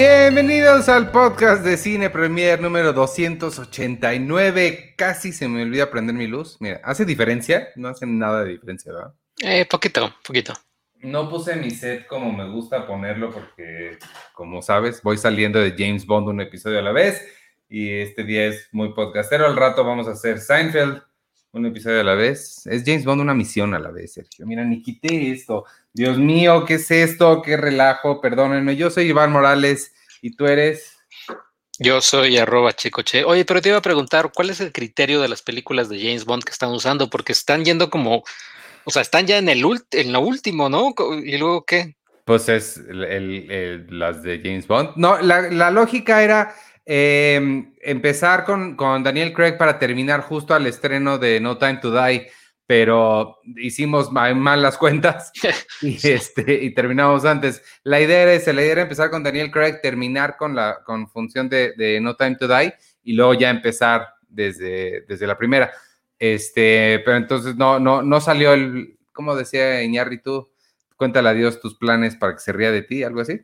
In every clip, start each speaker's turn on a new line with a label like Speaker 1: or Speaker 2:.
Speaker 1: Bienvenidos al podcast de Cine Premier número 289. Casi se me olvida prender mi luz. Mira, ¿hace diferencia? No hace nada de diferencia, ¿verdad?
Speaker 2: Eh, poquito, poquito.
Speaker 1: No puse mi set como me gusta ponerlo porque, como sabes, voy saliendo de James Bond un episodio a la vez y este día es muy podcastero. Al rato vamos a hacer Seinfeld un episodio a la vez. Es James Bond una misión a la vez, Sergio. Mira, ni quité esto. Dios mío, ¿qué es esto? ¿Qué relajo? Perdónenme. Yo soy Iván Morales y tú eres...
Speaker 2: Yo soy arroba chicoche. Oye, pero te iba a preguntar, ¿cuál es el criterio de las películas de James Bond que están usando? Porque están yendo como, o sea, están ya en el en lo último, ¿no? ¿Y luego qué?
Speaker 1: Pues es las de James Bond. No, la, lógica era em, empezar con, con, Daniel Craig para terminar justo al estreno de No Time to Die pero hicimos mal las cuentas y, este, y terminamos antes. La idea era esa, la idea era empezar con Daniel Craig, terminar con la con función de, No Time to Die y luego ya empezar desde, desde la primera. Este, pero entonces no, no, no salió el, como decía tú cuéntale a Dios tus planes para que se ría de ti, algo así.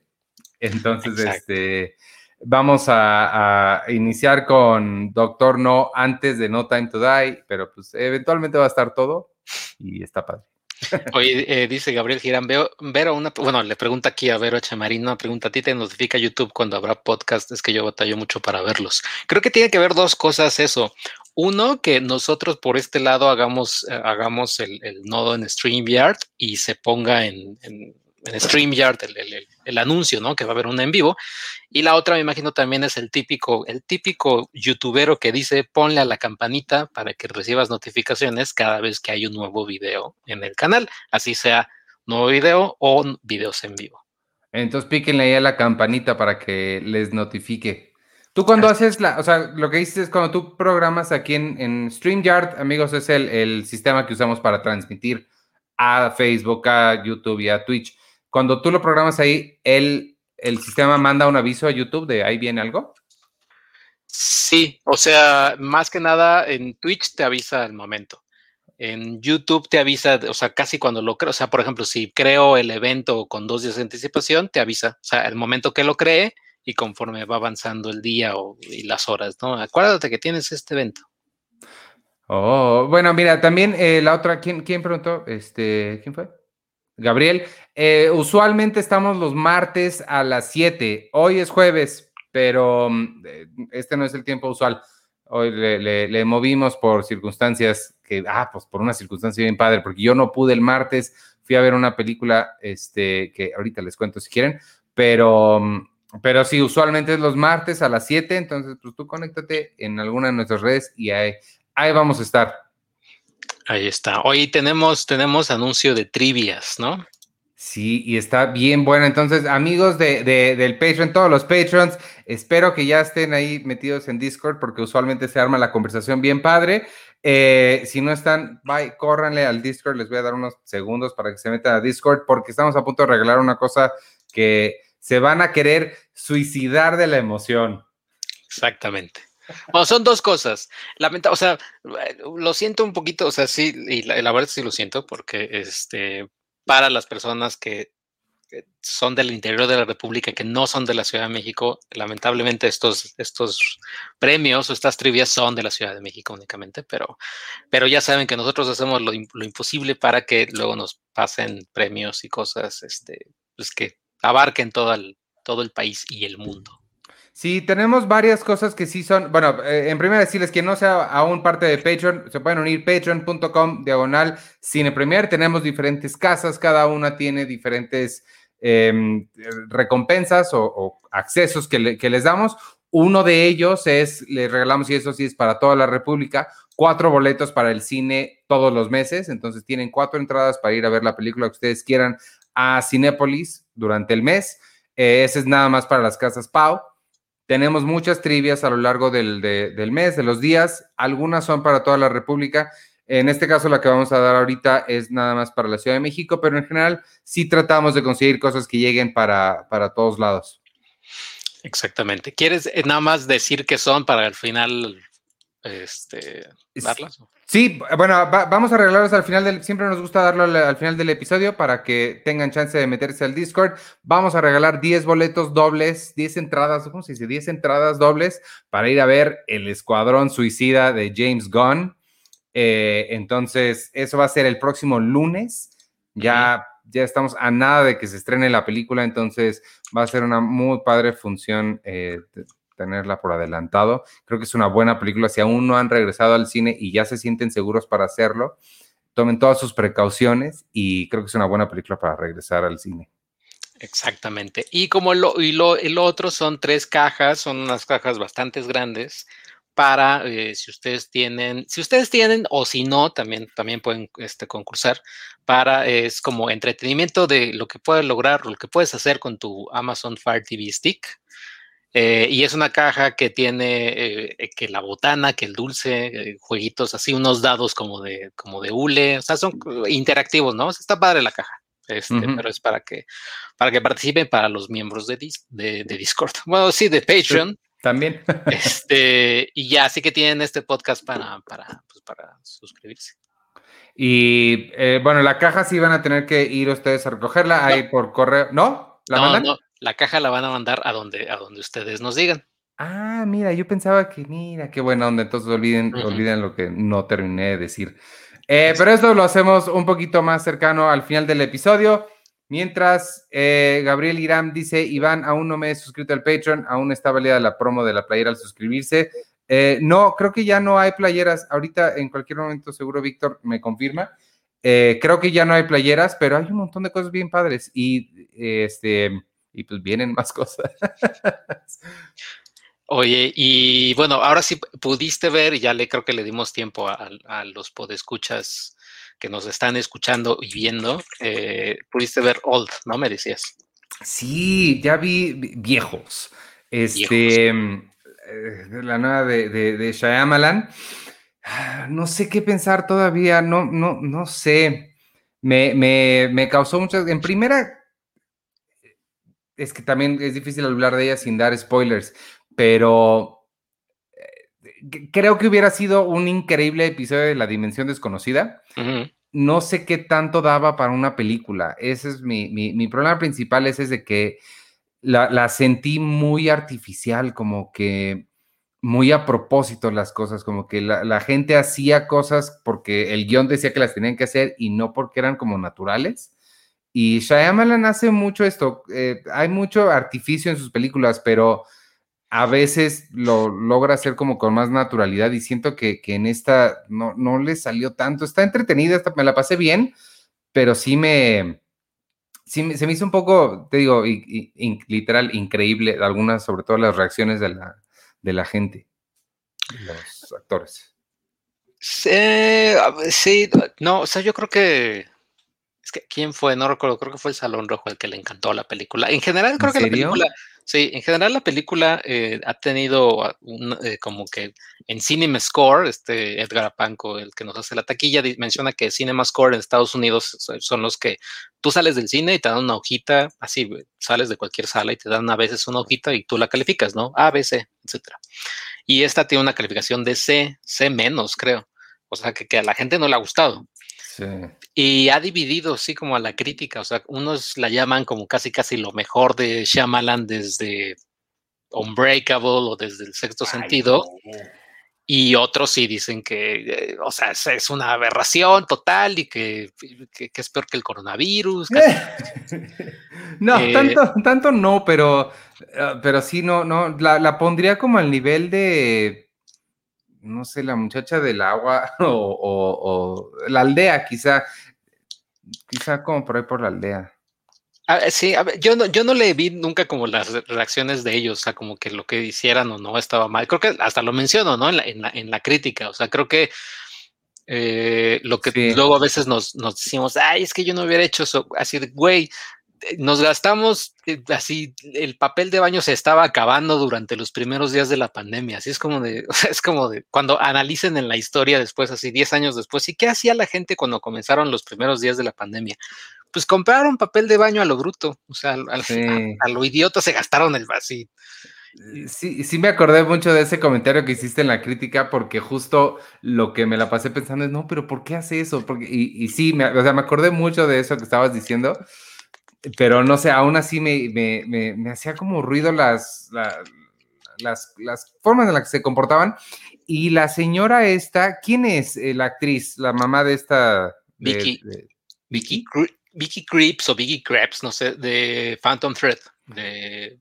Speaker 1: Entonces, este, Vamos a, iniciar con Doctor No antes de No Time to Die, pero pues eventualmente va a estar todo y está padre.
Speaker 2: Oye, eh, dice Gabriel Girán, veo, Vero, una, bueno, le pregunta aquí a Vero Chamarín, una pregunta, ¿a ti te notifica YouTube cuando habrá podcast? Es que yo batallo mucho para verlos. Creo que tiene que ver dos cosas eso. Uno, que nosotros por este lado hagamos, eh, hagamos el, nodo en StreamYard y se ponga en en StreamYard el, anuncio, ¿no? Que va a haber una en vivo. Y la otra, me imagino, también es el típico, el típico youtubero que dice ponle a la campanita para que recibas notificaciones cada vez que hay un nuevo video en el canal, así sea nuevo video o videos en vivo.
Speaker 1: Entonces píquenle ahí a la campanita para que les notifique. Tú cuando haces la, o sea, lo que dices es cuando tú programas aquí en, en StreamYard, amigos, es el, el sistema que usamos para transmitir a Facebook, a YouTube y a Twitch cuando tú lo programas ahí, el, el sistema manda un aviso a YouTube de ahí viene algo.
Speaker 2: Sí, o sea, más que nada en Twitch te avisa al momento. En YouTube te avisa, o sea, casi cuando lo creo, o sea, por ejemplo, si creo el evento con dos días de anticipación, te avisa, o sea, el momento que lo cree y conforme va avanzando el día o, y las horas, ¿no? Acuérdate que tienes este evento.
Speaker 1: Oh, bueno, mira, también eh, la otra, ¿quién, ¿quién preguntó? Este, ¿quién fue? Gabriel, eh, usualmente estamos los martes a las 7. Hoy es jueves, pero mm, eh, este no es el tiempo usual. Hoy le, movimos por circunstancias que, ah, pues por una circunstancia bien padre, porque yo no pude el martes, fui a ver una película, este, que ahorita les cuento si quieren, pero, mm, pero sí, usualmente es los martes a las 7, entonces pues tú conéctate en alguna de nuestras redes y ahí, ahí vamos a estar.
Speaker 2: Ahí está. Hoy tenemos, tenemos anuncio de trivias, ¿no?
Speaker 1: Sí, y está bien bueno. Entonces, amigos de, del Patreon, todos los Patrons, espero que ya estén ahí metidos en Discord porque usualmente se arma la conversación bien padre. Eh, si no están, bye, córranle al Discord. Les voy a dar unos segundos para que se metan a Discord porque estamos a punto de regalar una cosa que se van a querer suicidar de la emoción.
Speaker 2: Exactamente. Bueno, son dos cosas. Lamenta, o sea, lo siento un poquito, o sea, sí, y la, verdad sí lo siento, porque este, para las personas que son del interior de la República, que no son de la Ciudad de México, lamentablemente estos, estos premios o estas trivias son de la Ciudad de México únicamente, pero, pero ya saben que nosotros hacemos lo, imposible para que luego nos pasen premios y cosas este, pues que abarquen todo el, todo el país y el mundo.
Speaker 1: Sí, tenemos varias cosas que sí son, bueno, eh, en primer decirles que no sea aún parte de Patreon, se pueden unir patreon.com diagonal cine premier, tenemos diferentes casas, cada una tiene diferentes em, recompensas o, accesos que, que, les damos. Uno de ellos es, les regalamos, y eso sí es para toda la República, cuatro boletos para el cine todos los meses, entonces tienen cuatro entradas para ir a ver la película que ustedes quieran a Cinépolis durante el mes. Eh, ese es nada más para las casas Pau. Tenemos muchas trivias a lo largo del, mes, de los días. Algunas son para toda la República. En este caso, la que vamos a dar ahorita es nada más para la Ciudad de México, pero en general sí tratamos de conseguir cosas que lleguen para, para todos lados.
Speaker 2: Exactamente. ¿Quieres eh, nada más decir qué son para al final este, darlas?
Speaker 1: Sí, bueno, vamos a arreglarlos al final del. Siempre nos gusta darlo al, final del episodio para que tengan chance de meterse al Discord. Vamos a regalar 10 boletos dobles, 10 entradas, ¿cómo se dice? 10 entradas dobles para ir a ver El Escuadrón Suicida de James Gunn. Eh, entonces, eso va a ser el próximo lunes. Ya, ya estamos a nada de que se estrene la película, entonces va a ser una muy padre función. Eh, tenerla por adelantado. Creo que es una buena película. Si aún no han regresado al cine y ya se sienten seguros para hacerlo, tomen todas sus precauciones y creo que es una buena película para regresar al cine.
Speaker 2: Exactamente. Y como lo, y lo, el otro son tres cajas, son unas cajas bastante grandes para eh, si ustedes tienen, si ustedes tienen o si no, también, también pueden este, concursar para, es como entretenimiento de lo que puedes lograr, lo que puedes hacer con tu Amazon Fire TV Stick. Eh, y es una caja que tiene eh, que la botana, que el dulce, eh, jueguitos así, unos dados como de, como de hule, o sea, son interactivos, ¿no? Está padre la caja, este, pero es para que, para que participen para los miembros de, de, Discord. Bueno, sí, de Patreon.
Speaker 1: también.
Speaker 2: este, y ya, así que tienen este podcast para, para, pues, para suscribirse.
Speaker 1: Y bueno, la caja sí van a tener que ir ustedes a recogerla ahí por correo. ¿No?
Speaker 2: ¿La no, no, la caja la van a mandar a donde, a donde ustedes nos digan.
Speaker 1: Ah, mira, yo pensaba que, mira, qué buena onda, entonces olviden, olviden lo que no terminé de decir. Eh, pero esto lo hacemos un poquito más cercano al final del episodio. Mientras eh, Gabriel Irán dice, Iván, aún no me he suscrito al Patreon, aún está valida la promo de la playera al suscribirse. Eh, no, creo que ya no hay playeras. Ahorita, en cualquier momento, seguro Víctor me confirma. creo que ya no hay playeras, pero hay un montón de cosas bien padres. Y este y pues vienen más cosas.
Speaker 2: Oye, y bueno, ahora sí pudiste ver, y ya le creo que le dimos tiempo a, los podescuchas que nos están escuchando y viendo, eh, pudiste ver Old, ¿no? Me decías.
Speaker 1: Sí, ya vi viejos. Este, mm, eh, la nueva de, de, de Shyamalan. Ah, no sé qué pensar todavía, no, no, no sé. Me, me, me causó muchas. En primera, es que también es difícil hablar de ella sin dar spoilers, pero eh, creo que hubiera sido un increíble episodio de La Dimensión Desconocida. No sé qué tanto daba para una película. Ese es mi, problema principal, ese es de que la, sentí muy artificial, como que muy a propósito las cosas, como que la, la, gente hacía cosas porque el guion decía que las tenían que hacer y no porque eran como naturales. Y Shyamalan hace mucho esto. Eh, hay mucho artificio en sus películas, pero a veces lo logra hacer como con más naturalidad y siento que, en esta no, no, le salió tanto. Está entretenida, me la pasé bien, pero sí me, sí se me hizo un poco, te digo, literal, increíble, algunas, sobre todo las reacciones de la, de la gente, los actores.
Speaker 2: sí, no, o sea, yo creo que es que, ¿quién fue? No recuerdo, creo que fue el Salón Rojo el que le encantó la película. En general, creo que la película, sí, en general la película eh, ha tenido un, eh, como que en Cinema Score, este Edgar Apanco, el que nos hace la taquilla, menciona que Cinema Score en Estados Unidos son los que tú sales del cine y te dan una hojita, así sales de cualquier sala y te dan a veces una hojita y tú la calificas, ¿no? A, B, C, etcétera. Y esta tiene una calificación de C, C menos, creo. O sea, que, que a la gente no le ha gustado. Y ha dividido, sí, como a la crítica. O sea, unos la llaman como casi, casi lo mejor de Shyamalan desde Unbreakable o desde el sexto sentido. Y otros sí dicen que, eh, o sea, es, una aberración total y que, es peor que el coronavirus.
Speaker 1: no, eh, tanto, tanto no, pero, eh, pero sí, no, no, la pondría como al nivel de no sé, la muchacha del agua o, la aldea, quizá, quizá como por ahí por la aldea.
Speaker 2: sí, yo, no, yo no le vi nunca como las reacciones de ellos, o sea, como que lo que hicieran o no estaba mal. Creo que hasta lo menciono, ¿no? En la, en la, crítica, o sea, creo que eh, lo que luego a veces nos, nos decimos, ay, es que yo no hubiera hecho eso, así de, güey, nos gastamos eh, así, el papel de baño se estaba acabando durante los primeros días de la pandemia, así es como de, es como de, cuando analicen en la historia después, así 10 años después, ¿y qué hacía la gente cuando comenzaron los primeros días de la pandemia? Pues compraron papel de baño a lo bruto, o sea, a, lo idiota se gastaron el vacío.
Speaker 1: Sí, sí me acordé mucho de ese comentario que hiciste en la crítica, porque justo lo que me la pasé pensando es, no, pero ¿por qué hace eso? Porque, y, y sí, me, o sea, me acordé mucho de eso que estabas diciendo, pero no sé, aún así me, me, me, me hacía como ruido las, las, las, formas en las que se comportaban. Y la señora esta, ¿quién es eh, la actriz, la mamá de esta?
Speaker 2: Vicky. Vicky. Vicky Creeps o Vicky Creeps, no sé, de Phantom Thread, de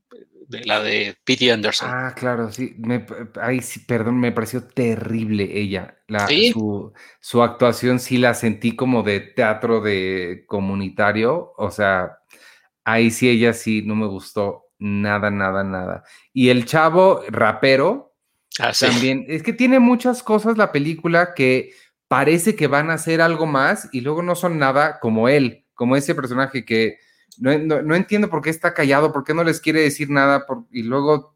Speaker 2: de la de Pete Anderson.
Speaker 1: Ah, claro, sí. Me, ay, sí, perdón, me pareció terrible ella. La, su, su, actuación sí la sentí como de teatro de comunitario. O sea, ahí sí ella sí no me gustó nada, nada, nada. Y el chavo rapero ah, también, es que tiene muchas cosas la película que parece que van a hacer algo más y luego no son nada como él, como ese personaje que no, entiendo por qué está callado, por qué no les quiere decir nada, y luego,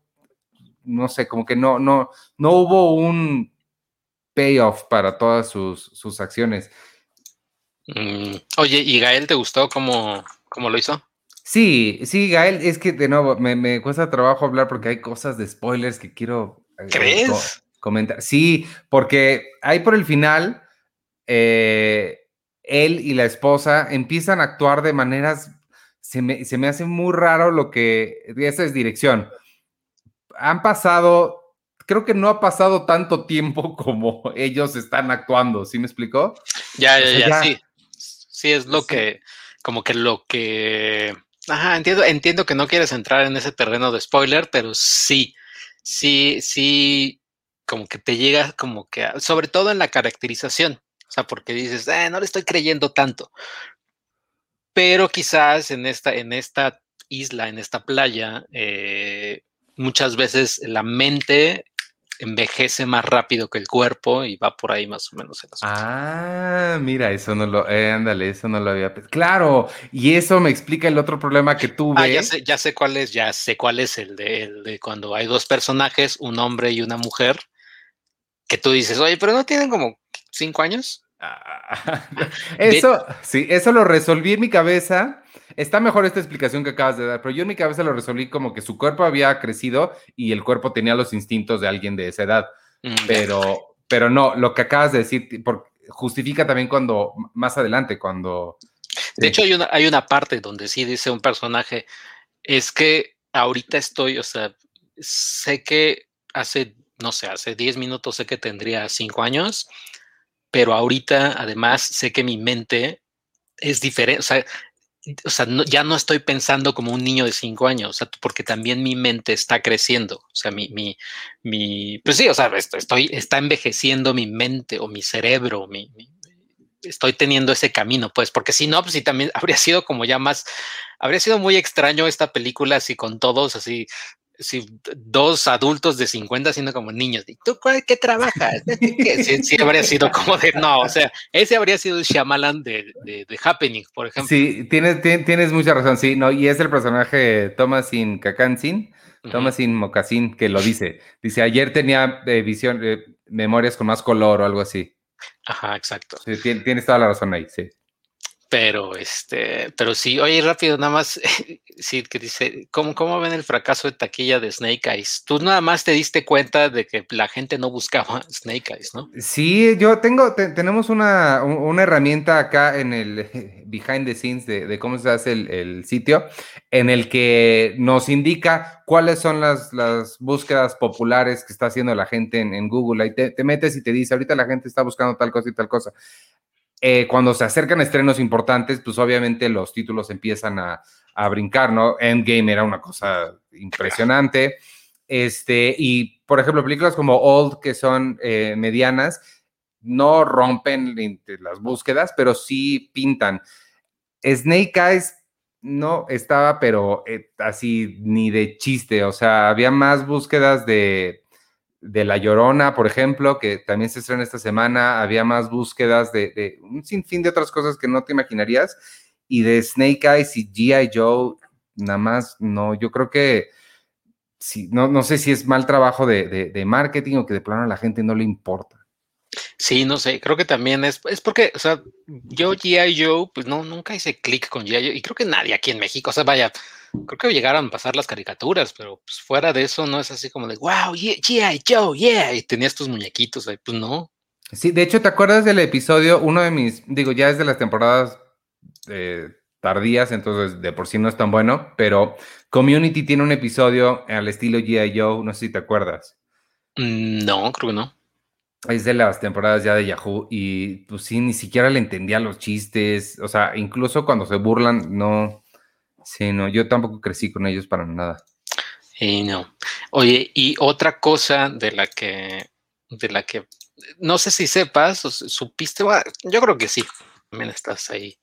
Speaker 1: no sé, como que no, no, no hubo un payoff para todas sus, acciones.
Speaker 2: Mm, oye, ¿y Gael te gustó cómo, cómo, lo hizo?
Speaker 1: Sí, sí, Gael, es que de nuevo me, cuesta trabajo hablar porque hay cosas de spoilers que quiero
Speaker 2: eh, ¿Crees?
Speaker 1: comentar. Sí, porque ahí por el final, eh, él y la esposa empiezan a actuar de maneras se me, hace muy raro lo que, esa es dirección. Han pasado, creo que no ha pasado tanto tiempo como ellos están actuando, ¿sí me explicó?
Speaker 2: Ya, ya, ya, sí. Sí, es lo que, como que lo que... Ajá, entiendo, entiendo que no quieres entrar en ese terreno de spoiler, pero sí, sí, sí, como que te llega como que, sobre todo en la caracterización, o sea, porque dices, eh, no le estoy creyendo tanto, pero quizás en esta, en esta isla, en esta playa, eh, muchas veces la mente envejece más rápido que el cuerpo y va por ahí más o menos el
Speaker 1: Ah, mira, eso no lo, eh, ándale, eso no lo había Claro, y eso me explica el otro problema que tuve. Ah,
Speaker 2: ya sé, ya sé cuál es, ya sé cuál es el de, el de cuando hay dos personajes, un hombre y una mujer, que tú dices, oye, pero no tienen como cinco años.
Speaker 1: eso, sí, eso lo resolví en mi cabeza. Está mejor esta explicación que acabas de dar, pero yo en mi cabeza lo resolví como que su cuerpo había crecido y el cuerpo tenía los instintos de alguien de esa edad. Mm, pero, pero no, lo que acabas de decir justifica también cuando, más adelante, cuando...
Speaker 2: De hecho, hay una, hay una parte donde sí dice un personaje, es que ahorita estoy, o sea, sé que hace, no sé, hace 10 minutos sé que tendría 5 años pero ahorita además sé que mi mente es diferente, o sea, ya no estoy pensando como un niño de cinco años, o sea, porque también mi mente está creciendo, o sea, mi, mi, mi pues sí, o sea, estoy, está envejeciendo mi mente o mi cerebro, estoy teniendo ese camino, pues, porque si no, pues sí, también habría sido como ya más, habría sido muy extraño esta película así con todos, así, si dos adultos de 50 siendo como niños, ¿tú qué trabajas? Sí, habría sido como de no, o sea, ese habría sido el Shyamalan de, de, Happening, por ejemplo.
Speaker 1: Sí, tienes, tienes mucha razón, sí, no, y es el personaje Thomasin Kakansin, Thomasin Mocassin, que lo dice. Dice, ayer tenía eh, visión, eh, memorias con más color o algo así.
Speaker 2: Ajá, exacto.
Speaker 1: Sí, tienes toda la razón ahí, sí.
Speaker 2: Pero este, pero sí, oye, rápido, nada más, sí, que dice, ¿cómo, ¿cómo ven el fracaso de taquilla de Snake Eyes? Tú nada más te diste cuenta de que la gente no buscaba Snake Eyes, ¿no?
Speaker 1: Sí, yo tengo, tenemos una, una, herramienta acá en el behind the scenes de, cómo se hace el, sitio, en el que nos indica cuáles son las, las búsquedas populares que está haciendo la gente en, Google. Ahí te, te metes y te dice, ahorita la gente está buscando tal cosa y tal cosa. Eh, cuando se acercan estrenos importantes, pues obviamente los títulos empiezan a, brincar, ¿no? Endgame era una cosa impresionante. Este, y por ejemplo, películas como Old, que son eh, medianas, no rompen las búsquedas, pero sí pintan. Snake Eyes no estaba, pero eh, así ni de chiste, o sea, había más búsquedas de de La Llorona, por ejemplo, que también se estrena esta semana, había más búsquedas de, un sinfín de otras cosas que no te imaginarías, y de Snake Eyes y G.I. Joe, nada más, no, yo creo que, sí, no, no sé si es mal trabajo de, marketing o que de plano a la gente no le importa.
Speaker 2: Sí, no sé, creo que también es, es porque, o sea, yo G.I. Joe, pues no, nunca hice clic con G.I. Joe, y creo que nadie aquí en México, o sea, vaya, creo que llegaron a pasar las caricaturas, pero pues fuera de eso no es así como de, wow, yeah, yeah, Joe, yeah, y tenías tus muñequitos ahí, pues no.
Speaker 1: Sí, de hecho, ¿te acuerdas del episodio? Uno de mis, digo, ya es de las temporadas eh, tardías, entonces de por sí no es tan bueno, pero Community tiene un episodio al estilo G.I. Joe, no sé si te acuerdas.
Speaker 2: Mm, no, creo que no.
Speaker 1: Es de las temporadas ya de Yahoo y pues sí, ni siquiera le entendía los chistes, o sea, incluso cuando se burlan, no, sí, no, yo tampoco crecí con ellos para nada.
Speaker 2: Y no. Oye, y otra cosa de la que, de la que, no sé si sepas, o supiste, yo creo que sí, también estás ahí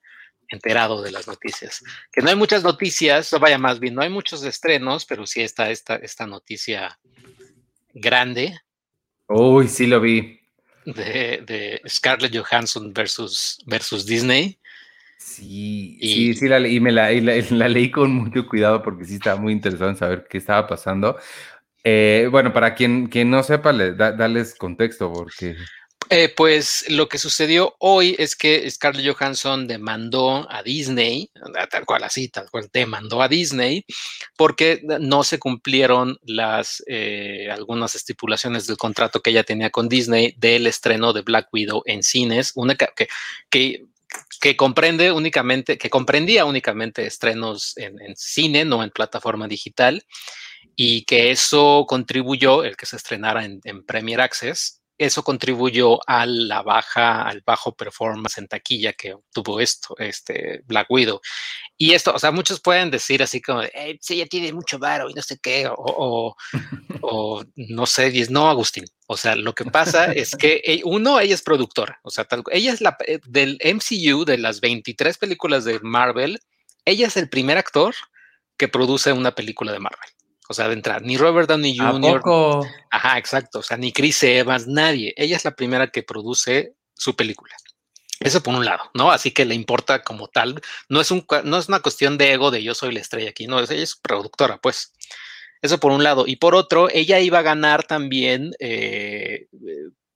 Speaker 2: enterado de las noticias. Que no hay muchas noticias, o vaya más bien, no hay muchos estrenos, pero sí está esta, esta noticia grande.
Speaker 1: Uy, sí lo vi.
Speaker 2: De, Scarlett Johansson versus, versus Disney.
Speaker 1: Sí, sí, sí, la leí, me la, la, leí con mucho cuidado porque sí estaba muy interesado en saber qué estaba pasando. Eh, bueno, para quien, quien no sepa, le, dales contexto porque...
Speaker 2: Eh, pues lo que sucedió hoy es que Scarlett Johansson demandó a Disney, tal cual así, tal cual demandó a Disney, porque no se cumplieron las eh, algunas estipulaciones del contrato que ella tenía con Disney del estreno de Black Widow en cines, una que, que, que comprende únicamente, que comprendía únicamente estrenos en, cine, no en plataforma digital, y que eso contribuyó, el que se estrenara en, en Premier Access, eso contribuyó a la baja, al bajo performance en taquilla que tuvo esto, este Black Widow. Y esto, o sea, muchos pueden decir así como, eh, sí, ella tiene mucho varo y no sé qué, o, no sé, y no, Agustín. O sea, lo que pasa es que e, uno, ella es productora, o sea, ella es la eh, del MCU, de las 23 películas de Marvel, ella es el primer actor que produce una película de Marvel. O sea, de entrar, ni Robert Downey Jr. Ajá, exacto. O sea, ni Chris Evans, nadie. Ella es la primera que produce su película. Eso por un lado, ¿no? Así que le importa como tal. No es, un, no es una cuestión de ego de yo soy la estrella aquí, no, ella es productora, pues. Eso por un lado. Y por otro, ella iba a ganar también eh,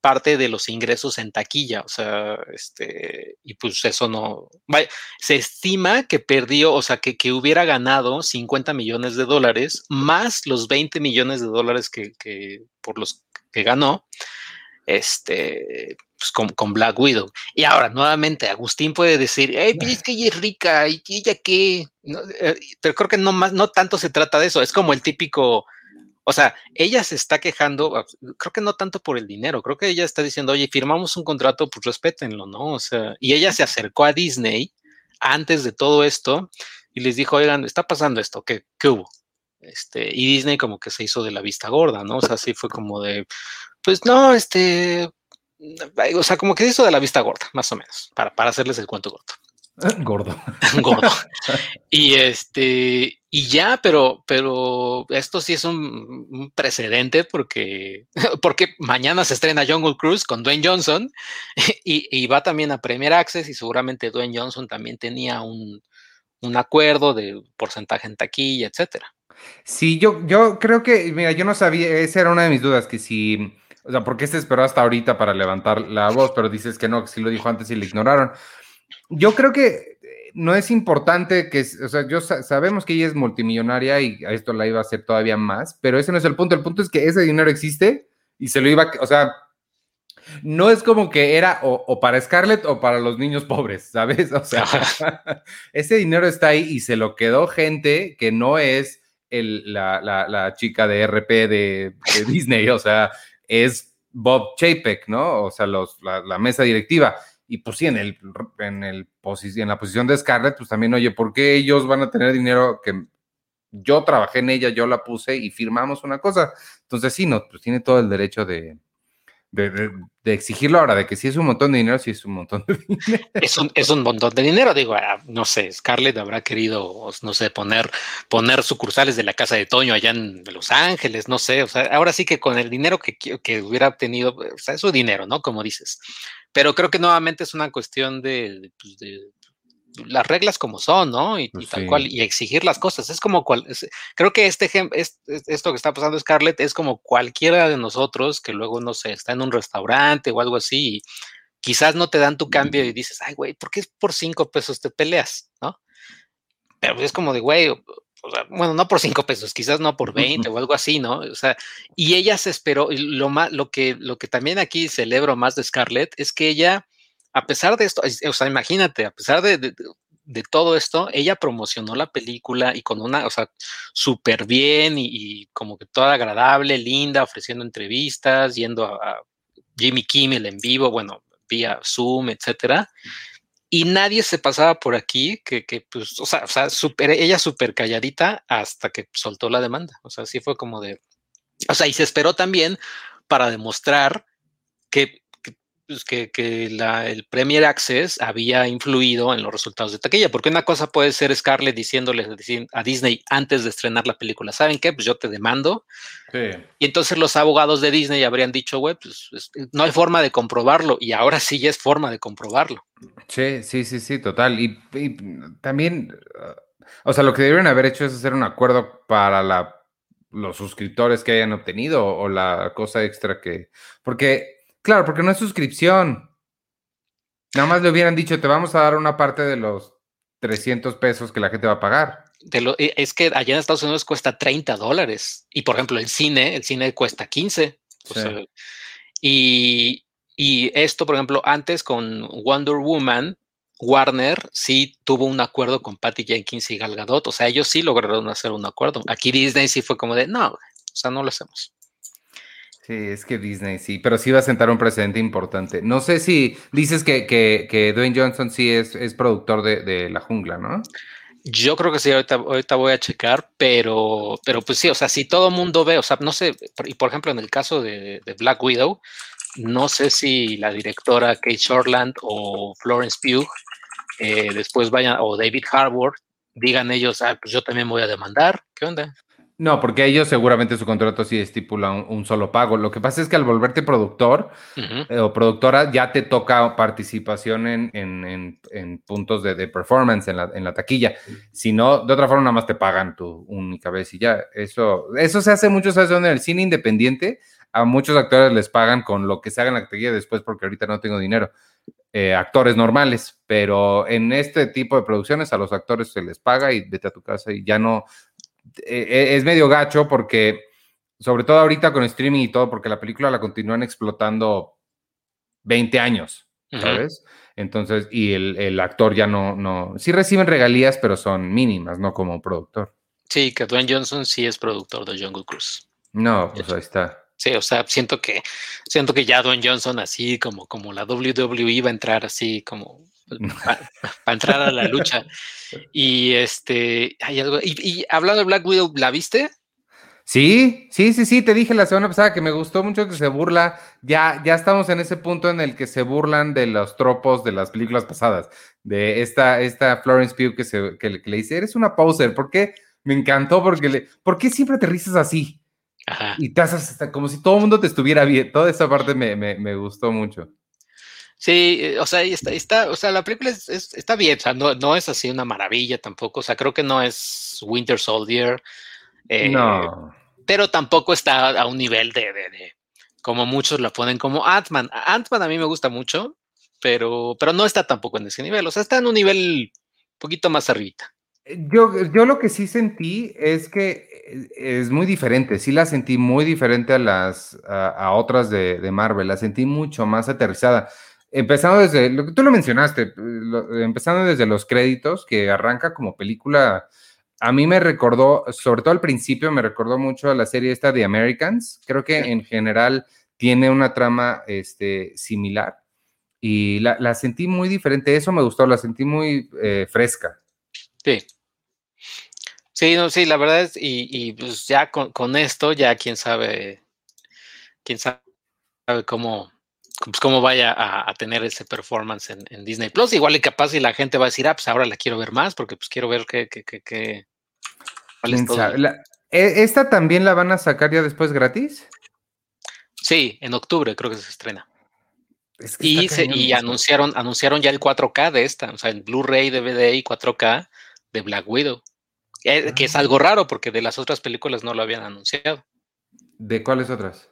Speaker 2: parte de los ingresos en taquilla, o sea, este, y pues eso no, vaya, se estima que perdió, o sea, que, que, hubiera ganado 50 millones de dólares más los 20 millones de dólares que, que por los que ganó, este, pues con, con, Black Widow. Y ahora, nuevamente, Agustín puede decir, pues es que ella es rica, y ella qué, eh, pero creo que no más, no tanto se trata de eso, es como el típico, o sea, ella se está quejando, creo que no tanto por el dinero, creo que ella está diciendo, oye, firmamos un contrato, pues respétenlo, ¿no? O sea, y ella se acercó a Disney antes de todo esto y les dijo, oigan, está pasando esto, ¿qué, qué hubo? Este, y Disney como que se hizo de la vista gorda, ¿no? O sea, así fue como de, pues no, este, o sea, como que se hizo de la vista gorda, más o menos, para, para hacerles el cuento corto.
Speaker 1: Gordo.
Speaker 2: Gordo. Y este, y ya, pero, pero esto sí es un, precedente porque, porque mañana se estrena Jungle Cruise con Dwayne Johnson y, va también a Premier Access y seguramente Dwayne Johnson también tenía un, un acuerdo de porcentaje en taquilla, etcétera.
Speaker 1: Sí, yo, yo creo que, mira, yo no sabía, esa era una de mis dudas, que si, o sea, ¿por qué se esperó hasta ahorita para levantar la voz? Pero dices que no, que sí lo dijo antes y le ignoraron. Yo creo que eh, no es importante que, o sea, yo sabemos que ella es multimillonaria y a esto la iba a hacer todavía más, pero ese no es el punto. El punto es que ese dinero existe y se lo iba, o sea, no es como que era o, para Scarlett o para los niños pobres, ¿sabes? O sea, ese dinero está ahí y se lo quedó gente que no es el, la, chica de RP de, Disney, o sea, es Bob Chapek, ¿no? O sea, los, la mesa directiva. Y pues sí, en, el, en, la posición de Scarlett, pues también, oye, ¿por qué ellos van a tener dinero que yo trabajé en ella, yo la puse y firmamos una cosa? Entonces sí, no, pues tiene todo el derecho de, exigirlo ahora, de que si es un montón de dinero, si es un montón de dinero.
Speaker 2: Es un, es un montón de dinero, digo, ah, no sé, Scarlett habrá querido, no sé, poner, poner sucursales de la casa de Toño allá en Los Ángeles, no sé, o sea, ahora sí que con el dinero que, que hubiera obtenido, o sea, es su dinero, ¿no? Como dices. Pero creo que nuevamente es una cuestión de, pues, las reglas como son, ¿no? Y, tal cual, y exigir las cosas. Es como cual, creo que este ejemplo, esto que está pasando Scarlett es como cualquiera de nosotros que luego, no sé, está en un restaurante o algo así, y quizás no te dan tu cambio y dices, ay, güey, ¿por qué por cinco pesos te peleas? ¿No? Pero es como de, güey, bueno, no por cinco pesos, quizás no por 20 o algo así, ¿no? O sea, y ella se esperó, y lo, más, lo, que, lo que también aquí celebro más de Scarlett es que ella, a pesar de esto, o sea, imagínate, a pesar de, todo esto, ella promocionó la película y con una, o sea, súper bien y, como que toda agradable, linda, ofreciendo entrevistas, yendo a, a Jimmy Kimmel en vivo, bueno, vía Zoom, etcétera y nadie se pasaba por aquí que, que pues, o sea, o sea super, ella súper calladita hasta que soltó la demanda. O sea, sí fue como de, o sea, y se esperó también para demostrar que pues, que, que la, el Premier Access había influido en los resultados de taquilla, porque una cosa puede ser Scarlett diciéndole a Disney antes de estrenar la película, ¿saben qué? Pues yo te demando. Y entonces los abogados de Disney habrían dicho, güey, pues no hay forma de comprobarlo, y ahora sí ya es forma de comprobarlo.
Speaker 1: Sí, sí, sí, sí, total. Y, también, o sea, lo que deberían haber hecho es hacer un acuerdo para la, los suscriptores que hayan obtenido o la cosa extra que, porque Claro, porque no es suscripción. Nada más le hubieran dicho, te vamos a dar una parte de los 300 pesos que la gente va a pagar.
Speaker 2: E, es que allá en Estados Unidos cuesta 30 dólares. Y por ejemplo, el cine, el cine cuesta 15. y, y esto, por ejemplo, antes con Wonder Woman, Warner sí tuvo un acuerdo con Patty Jenkins y Gal Gadot. O sea, ellos sí lograron hacer un acuerdo. Aquí Disney sí fue como de, no, o sea, no lo hacemos.
Speaker 1: Sí, es que Disney sí, pero sí va a sentar un precedente importante. No sé si dices que, que, Dwayne Johnson sí es, es productor de, La Jungla, ¿no?
Speaker 2: Yo creo que sí, ahorita, ahorita voy a checar, pero, pero pues sí, o sea, si todo mundo ve, o sea, no sé, y por ejemplo en el caso de, Black Widow, no sé si la directora Kate Shortland o Florence Pugh eh, después vayan, o David Harbour, digan ellos, ah, pues yo también voy a demandar, ¿qué onda?
Speaker 1: No, porque ellos seguramente su contrato sí estipula un, solo pago. Lo que pasa es que al volverte productor eh, o productora ya te toca participación en, en, puntos de, performance en la, en la, taquilla. Si no, de otra forma nada más te pagan tu única vez y ya. Eso, eso se hace mucho, ¿sabes En el cine independiente a muchos actores les pagan con lo que se haga en la taquilla después porque ahorita no tengo dinero. Eh, actores normales, pero en este tipo de producciones a los actores se les paga y vete a tu casa y ya no, e, e, es medio gacho porque, sobre todo ahorita con streaming y todo, porque la película la continúan explotando 20 años, ¿sabes? Entonces, y el, actor ya no, no, sí reciben regalías, pero son mínimas, no como productor.
Speaker 2: Sí, que Dwayne Johnson sí es productor de Jungle Cruise.
Speaker 1: No, pues ahí está.
Speaker 2: Sí, o sea, siento que, siento que ya Dwayne Johnson así como, como la WWE va a entrar así como para entrar a la lucha. Y este, hay algo. Y, hablando de Black Widow, ¿la viste?
Speaker 1: Sí, sí, sí, sí, te dije la semana pasada que me gustó mucho que se burla. Ya, ya estamos en ese punto en el que se burlan de los tropos de las películas pasadas. De esta, esta Florence Pugh que, se, que, le dice, eres una poser. ¿Por qué? Me encantó porque le, ¿por qué siempre te risas así? Y te haces como si todo el mundo te estuviera bien. Toda esa parte me, me, me gustó mucho.
Speaker 2: Sí, eh, o sea, está, está, o sea, la película está bien, o sea, no, no, es así una maravilla tampoco, o sea, creo que no es Winter Soldier. Eh, no. Pero tampoco está a un nivel de, de, como muchos la ponen como Ant-Man. Ant-Man a mí me gusta mucho, pero, pero no está tampoco en ese nivel, o sea, está en un nivel un poquito más arribita.
Speaker 1: Yo, yo lo que sí sentí es que es muy diferente, sí la sentí muy diferente a las a, otras de, de Marvel, la sentí mucho más aterrizada empezando desde, lo que tú lo mencionaste, empezando desde los créditos, que arranca como película, a mí me recordó, sobre todo al principio, me recordó mucho a la serie esta de Americans. Creo que en general tiene una trama este, similar y la, sentí muy diferente. Eso me gustó, la sentí muy eh, fresca.
Speaker 2: Sí. Sí, no, sí, la verdad es, y, y pues ya con, con, esto, ya quién sabe, quién sabe cómo, pues cómo vaya a, tener ese performance en, Disney Plus. Igual y capaz y la gente va a decir, ah, pues ahora la quiero ver más, porque pues quiero ver qué, qué, qué, qué
Speaker 1: ¿e, ¿Esta también la van a sacar ya después gratis?
Speaker 2: Sí, en octubre creo que se estrena. y, y anunciaron, anunciaron ya el 4K de esta, o sea, el Blu-ray, DVD y 4K de Black Widow. Eh, que es ah. algo raro porque de las otras películas no lo habían anunciado.
Speaker 1: ¿De cuáles otras?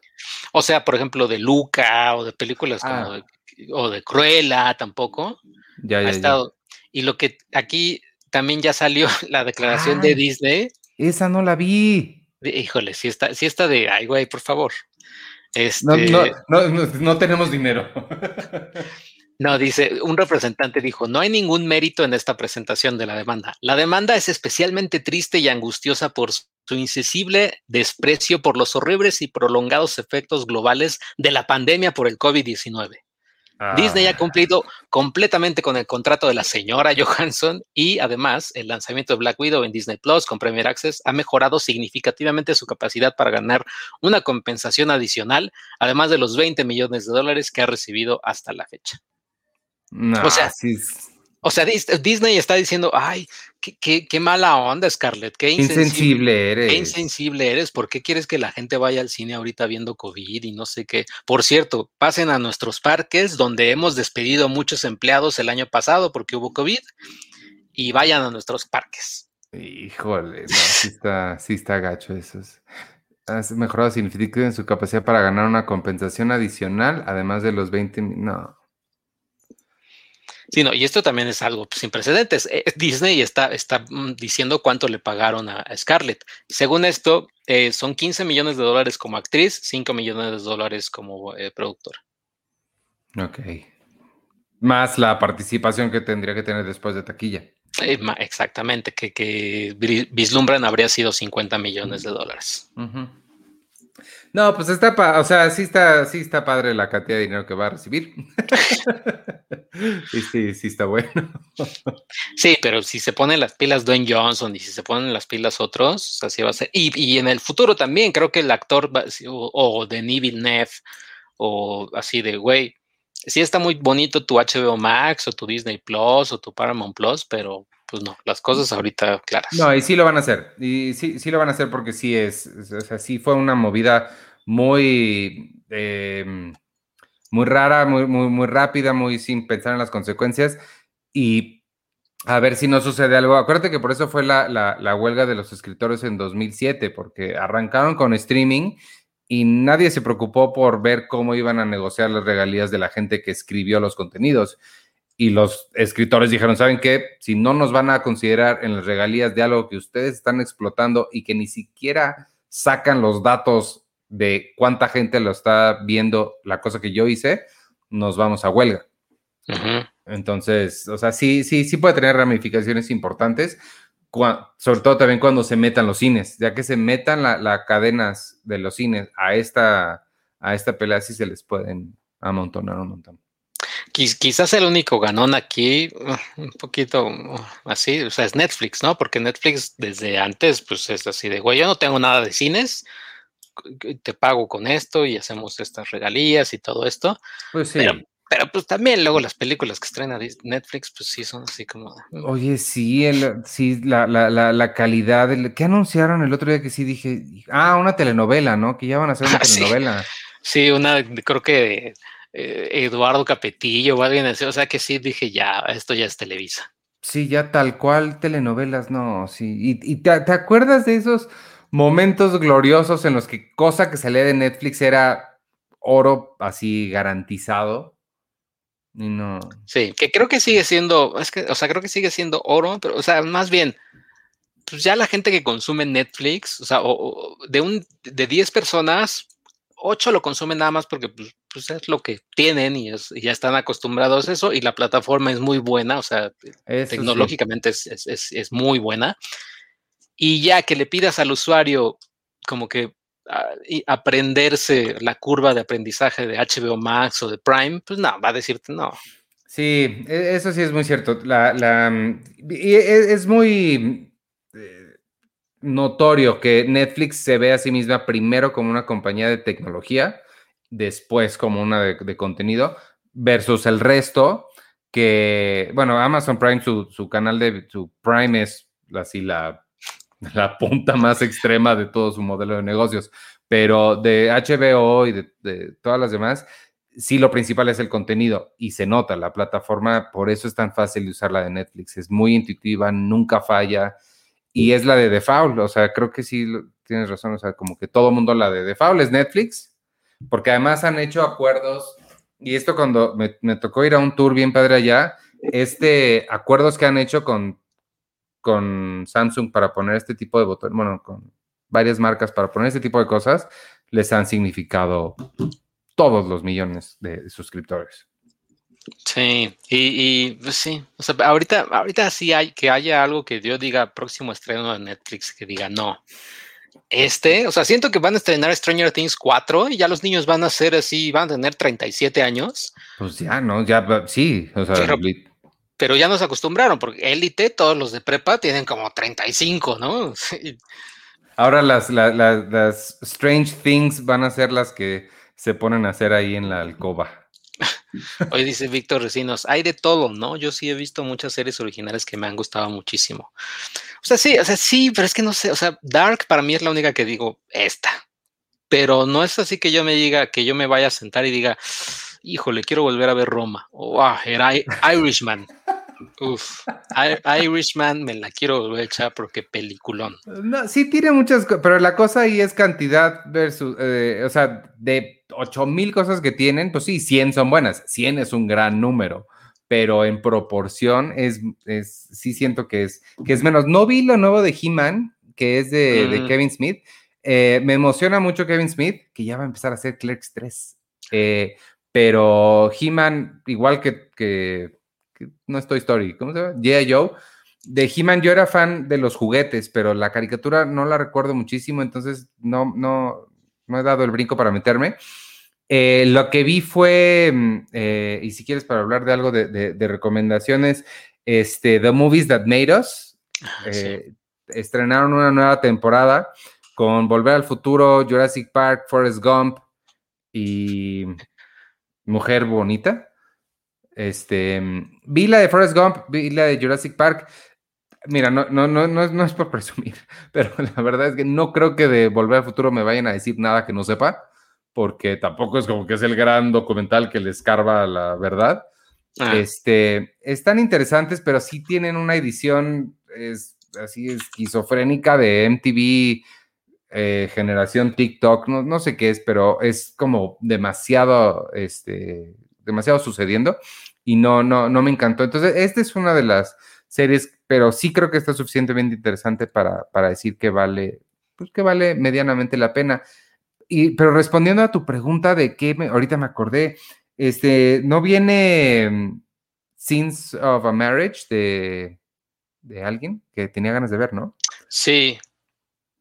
Speaker 2: O sea, por ejemplo, de Luca o de películas como ah. de, o de Cruella tampoco. Ya, ya, ha estado. Y lo que aquí también ya salió la declaración de Disney.
Speaker 1: Esa no la vi.
Speaker 2: Híjole, si está, si está de, ay, güey, por favor.
Speaker 1: Este, no, no, no, tenemos dinero.
Speaker 2: No, dice, un representante dijo, no hay ningún mérito en esta presentación de la demanda. La demanda es especialmente triste y angustiosa por su insensible desprecio por los horribles y prolongados efectos globales de la pandemia por el COVID-19. Disney ha ah. cumplido completamente con el contrato de la señora Johansson y además el lanzamiento de Black Widow en Disney Plus con Premier Access ha mejorado significativamente su capacidad para ganar una compensación adicional, además de los 20 millones de dólares que ha recibido hasta la fecha. O sea, o sea, Disney está diciendo, ay, qué, mala onda, Scarlett, qué
Speaker 1: insensible, eres.
Speaker 2: Qué insensible eres. ¿Por qué quieres que la gente vaya al cine ahorita viendo COVID y no sé qué? Por cierto, pasen a nuestros parques donde hemos despedido a muchos empleados el año pasado porque hubo COVID y vayan a nuestros parques.
Speaker 1: Híjole, sí está, sí está gacho eso. Has mejorado significativamente en su capacidad para ganar una compensación adicional, además de los 20. No.
Speaker 2: Sí, no, y esto también es algo sin precedentes. Eh, Disney está, está mm, diciendo cuánto le pagaron a, Scarlett. Según esto, eh, son 15 millones de dólares como actriz, 5 millones de dólares como eh, productora.
Speaker 1: Ok. Más la participación que tendría que tener después de taquilla.
Speaker 2: exactamente, que, que vislumbran habría sido 50 millones de dólares.
Speaker 1: No, pues está, o sea, sí está, sí está padre la cantidad de dinero que va a recibir. sí, sí, sí está bueno.
Speaker 2: sí, pero si se ponen las pilas Dwayne Johnson y si se ponen las pilas otros, así va a ser. Y, en el futuro también, creo que el actor o, o de Neville Neff o así de, güey, sí está muy bonito tu HBO Max o tu Disney Plus o tu Paramount Plus, pero pues no, las cosas ahorita claras.
Speaker 1: No, y sí lo van a hacer. Y sí, sí lo van a hacer porque sí es, o sea, sí fue una movida muy, em, muy rara, muy, muy, muy rápida, muy sin pensar en las consecuencias. Y a ver si no sucede algo. Acuérdate que por eso fue la, la huelga de los escritores en 2007, porque arrancaron con streaming y nadie se preocupó por ver cómo iban a negociar las regalías de la gente que escribió los contenidos y los escritores dijeron, ¿saben qué? Si no nos van a considerar en las regalías de algo que ustedes están explotando y que ni siquiera sacan los datos de cuánta gente lo está viendo la cosa que yo hice, nos vamos a huelga. Entonces, o sea, sí, sí, sí puede tener ramificaciones importantes, sobre todo también cuando se metan los cines, ya que se metan las cadenas de los cines a esta, a esta pelea, sí se les pueden amontonar un montón
Speaker 2: quizás el único ganón aquí, uh, un poquito uh, así, o sea, es Netflix, ¿no? Porque Netflix desde antes, pues es así de, güey, yo no tengo nada de cines, te pago con esto y hacemos estas regalías y todo esto. Pues sí. Pero, pues también luego las películas que estrena Netflix, pues sí son así como...
Speaker 1: Mm. Oye, sí, el, sí, la, la, la, la calidad, ¿qué anunciaron el otro día que sí dije? Ah, una telenovela, ¿no? Que ya van a hacer una telenovela.
Speaker 2: Sí, una, creo que eh, Eduardo Capetillo o alguien así, o sea que sí dije ya, esto ya es Televisa.
Speaker 1: Sí, ya tal cual, telenovelas, no, sí. ¿Y, te, acuerdas de esos momentos gloriosos en los que cosa que salía de Netflix era oro así garantizado? Y no.
Speaker 2: Sí, que creo que sigue siendo, es que, o sea, creo que sigue siendo oro, pero, o sea, más bien, pues ya la gente que consume Netflix, o sea, de un, de 10 personas, 8 lo consumen nada más porque pues, pues, es lo que tienen y, ya están acostumbrados a eso y la plataforma es muy buena, o sea, tecnológicamente es, muy buena. Y ya que le pidas al usuario como que ah, aprenderse la curva de aprendizaje de HBO Max o de Prime, pues no, va a decirte no.
Speaker 1: Sí, e, eso sí es muy cierto. La, y e, es muy eh, notorio que Netflix se ve a sí misma primero como una compañía de tecnología después como una de, contenido, versus el resto, que, bueno, Amazon Prime, su, canal de su Prime es así la, la punta más extrema de todo su modelo de negocios, pero de HBO y de, todas las demás, sí lo principal es el contenido y se nota, la plataforma, por eso es tan fácil de usar la de Netflix, es muy intuitiva, nunca falla y es la de default, o sea, creo que sí tienes razón, o sea, como que todo mundo la de default es Netflix porque además han hecho acuerdos, y esto cuando me, tocó ir a un tour bien padre allá, este, acuerdos que han hecho con con Samsung para poner este tipo de botones, bueno, con varias marcas para poner este tipo de cosas, les han significado todos los millones de suscriptores.
Speaker 2: Sí, y, pues sí, o sea, ahorita, ahorita sí hay que haya algo que yo diga próximo estreno de Netflix que diga no. Este, o sea, siento que van a estrenar Stranger Things 4 y ya los niños van a ser así, van a tener 37 años.
Speaker 1: Pues ya, ¿no? Ya, sí, o sea,
Speaker 2: pero, ya nos acostumbraron, porque élite, todos los de prepa tienen como 35, ¿no?
Speaker 1: Ahora las, las Strange Things van a ser las que se ponen a hacer ahí en la alcoba.
Speaker 2: Hoy dice Víctor Recinos, hay de todo, ¿no? Yo sí he visto muchas series originales que me han gustado muchísimo. O sea, sí, o sea, sí, pero es que no sé, o sea, Dark para mí es la única que digo, esta. Pero no es así que yo me diga, que yo me vaya a sentar y diga, híjole, quiero volver a ver Roma. O, ah, era Irishman. Uf, Irishman me la quiero volver a echar porque peliculón.
Speaker 1: No, sí tiene muchas, pero la cosa ahí es cantidad versus, eh, o sea, de 8 mil cosas que tienen, pues sí, 100 son buenas, 100 es un gran número, pero en proporción es, es sí siento que es, que es menos. No vi lo nuevo de He-Man, que es de, mm. Kevin Smith. Eh, me emociona mucho Kevin Smith, que ya va a empezar a hacer Clerks 3. Eh, pero He-Man, igual que, que, no estoy Story, ¿cómo se llama? Yeah, Joe. De He-Man yo era fan de los juguetes, pero la caricatura no la recuerdo muchísimo, entonces no, no, no he dado el brinco para meterme. Eh, lo que vi fue, mm, eh, y si quieres para hablar de algo de, recomendaciones, este, The Movies That Made Us. Ah, eh, estrenaron una nueva temporada con Volver al Futuro, Jurassic Park, Forrest Gump y Mujer Bonita. Este, vi la de Forrest Gump, vi la de Jurassic Park. Mira, no, no, no, no, es, no es por presumir, pero la verdad es que no creo que de Volver al Futuro me vayan a decir nada que no sepa porque tampoco es como que es el gran documental que le escarba la verdad. Ah. Este, están interesantes, pero sí tienen una edición es, así esquizofrénica de MTV eh, generación TikTok, no, no, sé qué es, pero es como demasiado, este, demasiado sucediendo y no, no, no me encantó. Entonces, esta es una de las series, pero sí creo que está suficientemente interesante para, para decir que vale, pues que vale medianamente la pena pero respondiendo a tu pregunta de qué, ahorita me acordé, este, ¿no viene Sins of a Marriage de, de alguien que tenía ganas de ver, no?
Speaker 2: Sí,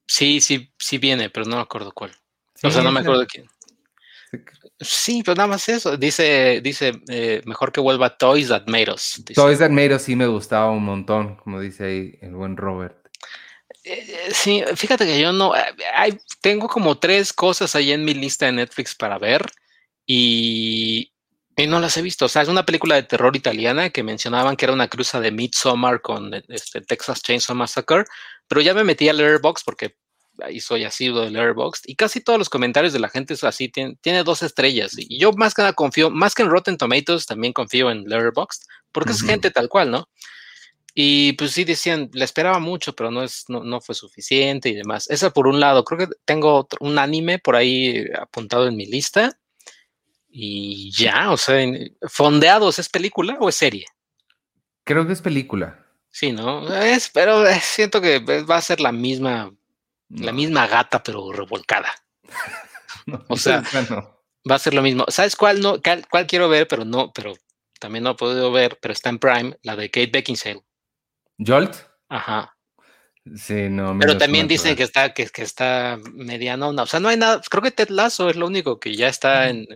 Speaker 2: sí, sí, sí viene, pero no me acuerdo cuál. o sea, no me acuerdo de quién. Sí, pero nada más eso. Dice, dice eh, mejor que vuelva Toys That Made Us.
Speaker 1: Toys That Made Us sí me gustaba un montón, como dice ahí el buen Robert.
Speaker 2: Eh, sí, fíjate que yo no, eh, hay, tengo como tres cosas ahí en mi lista de Netflix para ver y, no las he visto. O sea, es una película de terror italiana que mencionaban que era una cruza de Midsommar con este, Texas Chainsaw Massacre, pero ya me metí al Airbox porque ahí soy asiduo del Airbox y casi todos los comentarios de la gente es así, tiene, tiene dos estrellas y yo más que nada confío, más que en Rotten Tomatoes, también confío en Letterboxd porque es gente tal cual, ¿no? Y pues sí decían, le esperaba mucho, pero no, es, no, no fue suficiente y demás. Esa por un lado, creo que tengo un anime por ahí apuntado en mi lista. Y ya, o sea, Fondeados, ¿es película o es serie?
Speaker 1: Creo que es película.
Speaker 2: Sí, ¿no? Es, pero eh, siento que va a ser la misma, la misma gata, pero revolcada. o sea, va a ser lo mismo. ¿Sabes cuál no? Cuál, quiero ver, pero no, pero también no he podido ver, pero está en Prime, la de Kate Beckinsale.
Speaker 1: Jolt.
Speaker 2: Ajá.
Speaker 1: Sí, no.
Speaker 2: Pero también dicen que está, que, que está mediano. o sea, no hay nada. Creo que Ted Lasso es lo único que ya está en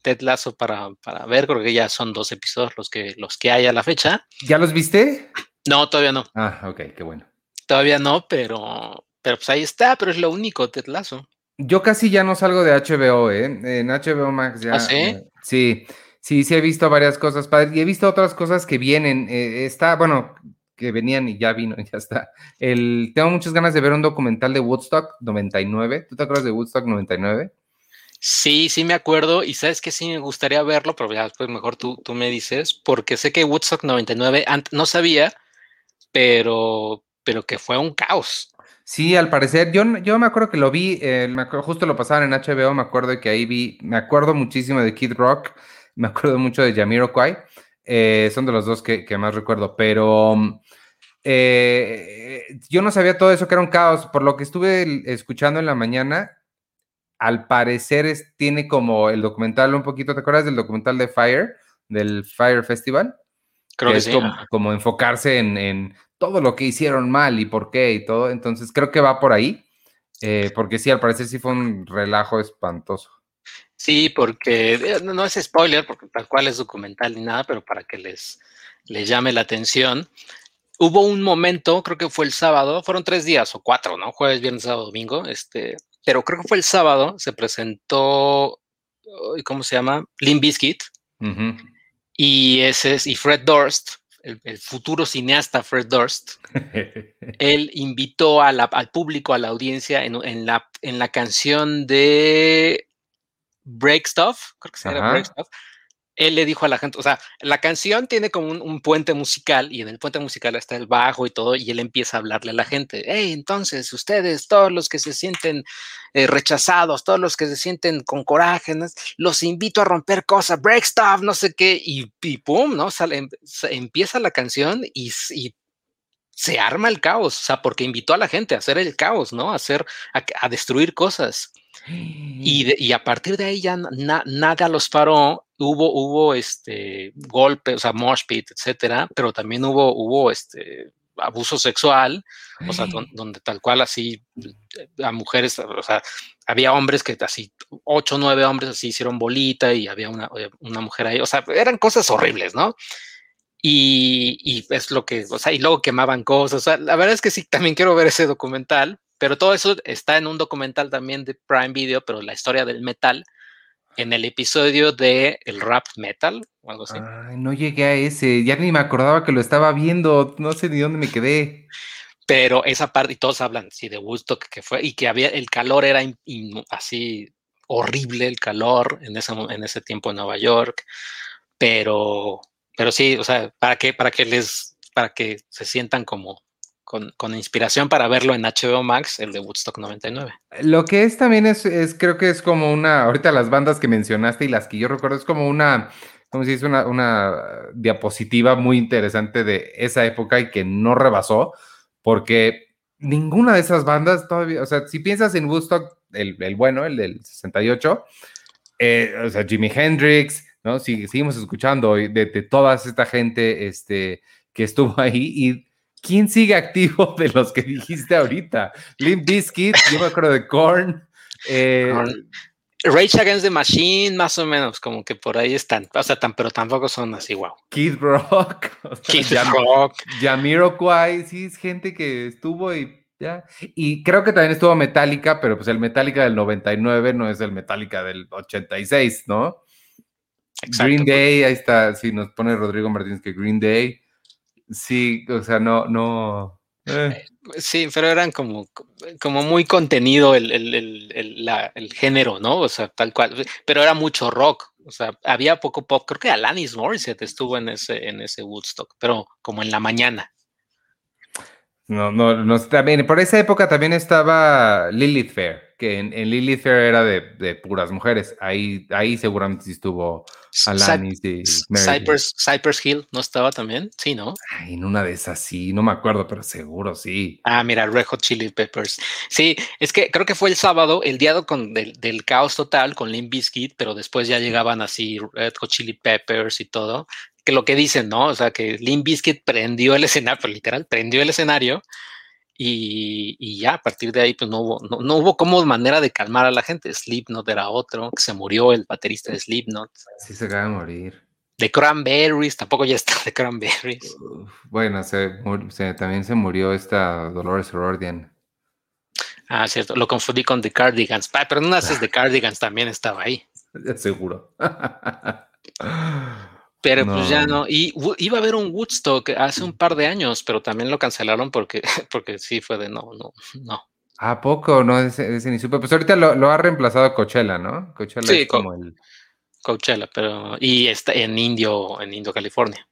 Speaker 2: Ted Lasso para, para ver. Creo que ya son dos episodios los que, los que hay a la fecha.
Speaker 1: ¿Ya los viste?
Speaker 2: No, todavía no.
Speaker 1: Ah, ok, qué bueno.
Speaker 2: Todavía no, pero, pero pues ahí está, pero es lo único, Ted Lasso.
Speaker 1: Yo casi ya no salgo de HBO, ¿eh? En HBO Max ya.
Speaker 2: ¿Ah, sí?
Speaker 1: sí, sí, sí he visto varias cosas y he visto otras cosas que vienen. Eh, está, bueno, que venían y ya vino y ya está. El, tengo muchas ganas de ver un documental de Woodstock 99. ¿Tú te acuerdas de Woodstock 99?
Speaker 2: Sí, sí me acuerdo y sabes que sí me gustaría verlo, pero ya después mejor tú, tú me dices, porque sé que Woodstock 99 no sabía, pero, pero que fue un caos.
Speaker 1: Sí, al parecer, yo, yo me acuerdo que lo vi, eh, me justo lo pasaban en HBO, me acuerdo que ahí vi, me acuerdo muchísimo de Kid Rock, me acuerdo mucho de Jamiroquai, eh, son de los dos que, que más recuerdo, pero eh, yo no sabía todo eso que era un caos, por lo que estuve escuchando en la mañana, al parecer tiene como el documental un poquito, ¿te acuerdas del documental de Fire, del Fire Festival?
Speaker 2: Creo que,
Speaker 1: es
Speaker 2: sí.
Speaker 1: como, enfocarse en, todo lo que hicieron mal y por qué y todo. Entonces creo que va por ahí, eh, porque sí, al parecer sí fue un relajo espantoso.
Speaker 2: Sí, porque eh, no es spoiler, porque tal cual es documental ni nada, pero para que les, les llame la atención. Hubo un momento, creo que fue el sábado, fueron tres días o cuatro, ¿no? Jueves, viernes, sábado, domingo, este, pero creo que fue el sábado, se presentó, ¿cómo se llama? Limp Bizkit. Y ese es, y Fred Durst, el, futuro cineasta Fred Durst, él invitó a la, al público, a la audiencia, en, en, la, en la canción de Break Stuff, creo que se llama Break Stuff, él le dijo a la gente, o sea, la canción tiene como un, puente musical y en el puente musical está el bajo y todo, y él empieza a hablarle a la gente, hey, entonces ustedes, todos los que se sienten eh, rechazados, todos los que se sienten con coraje, los invito a romper cosas, break stuff, no sé qué, y, pum, ¿no? Sale, empieza la canción y, y, se arma el caos, o sea, porque invitó a la gente a hacer el caos, ¿no? A hacer, a, destruir cosas. Y, y, a partir de ahí ya nada los paró hubo, hubo este golpes, o sea, mosh pit, etcétera, pero también hubo, hubo este abuso sexual, o sea, donde, tal cual así a mujeres, o sea, había hombres que así, ocho, nueve hombres así hicieron bolita y había una, eh, una mujer ahí, o sea, eran cosas horribles, ¿no? Y, y, es lo que, o sea, y luego quemaban cosas, o sea, la verdad es que sí, también quiero ver ese documental, pero todo eso está en un documental también de Prime Video, pero la historia del metal, en el episodio de el rap metal o algo así.
Speaker 1: Ay, no llegué a ese, ya ni me acordaba que lo estaba viendo, no sé ni dónde me quedé.
Speaker 2: Pero esa parte, y todos hablan, sí, de gusto que fue, y que había, el calor era así horrible, el calor en ese, en ese tiempo en Nueva York, pero, pero sí, o sea, para que, para que les, para que se sientan como, con, inspiración para verlo en HBO Max, el de Woodstock 99.
Speaker 1: Lo que es también es, creo que es como una, ahorita las bandas que mencionaste y las que yo recuerdo, es como una, como si es una, una diapositiva muy interesante de esa época y que no rebasó, porque ninguna de esas bandas todavía, o sea, si piensas en Woodstock, el, el bueno, el del 68, eh, o sea, Jimi Hendrix, ¿no? Si, seguimos escuchando de, de toda esta gente este, que estuvo ahí y ¿quién sigue activo de los que dijiste ahorita? Limp Bizkit, yo me acuerdo de Korn. Eh,
Speaker 2: Rage Against the Machine, más o menos, como que por ahí están. O sea, tan, pero tampoco son así, wow.
Speaker 1: Kid Rock.
Speaker 2: Kid Rock.
Speaker 1: Jamiroquai, sí, es gente que estuvo y ya. Y creo que también estuvo Metallica, pero pues el Metallica del 99 no es el Metallica del 86, ¿no? Exacto. Green Day, ahí está, sí, nos pone Rodrigo Martínez que Green Day. Sí, o sea, no, no. Eh.
Speaker 2: Eh, sí, pero eran como, como muy contenido el, el, el, el, género, ¿no? O sea, tal cual. Pero era mucho rock. O sea, había poco pop. Creo que Alanis Morissette estuvo en ese, en ese Woodstock, pero como en la mañana.
Speaker 1: No, no, no, también, por esa época también estaba Lilith Fair, que en, Lilith Fair era de, de, puras mujeres. Ahí, ahí seguramente estuvo Alanis y
Speaker 2: Cypress, Cypress, Hill, ¿no estaba también? Sí, ¿no?
Speaker 1: Ay, en una de esas sí, no me acuerdo, pero seguro sí.
Speaker 2: Ah, mira, Red Hot Chili Peppers. Sí, es que creo que fue el sábado, el día con, del, del caos total con Limp Bizkit, pero después ya llegaban así Red Hot Chili Peppers y todo que lo que dicen, ¿no? O sea, que Limp Bizkit prendió el escenario, pues, literal, prendió el escenario y, y, ya a partir de ahí, pues no hubo, no, no, hubo como manera de calmar a la gente. Slipknot era otro, que se murió el baterista de Slipknot.
Speaker 1: Sí, se acaba de morir.
Speaker 2: De Cranberries, tampoco ya está de Cranberries.
Speaker 1: bueno, se, se, también se murió esta Dolores O'Riordan.
Speaker 2: Ah, cierto, lo confundí con The Cardigans, pero no haces The Cardigans también estaba ahí.
Speaker 1: Seguro.
Speaker 2: Pero pues ya no. Y iba a haber un Woodstock hace un par de años, pero también lo cancelaron porque, porque sí fue de no, no, no.
Speaker 1: ¿A poco? No, ese, ni supe. Pues ahorita lo, ha reemplazado Coachella, ¿no? Coachella
Speaker 2: sí, es como el. Coachella, pero. Y está en Indio, en Indio, California.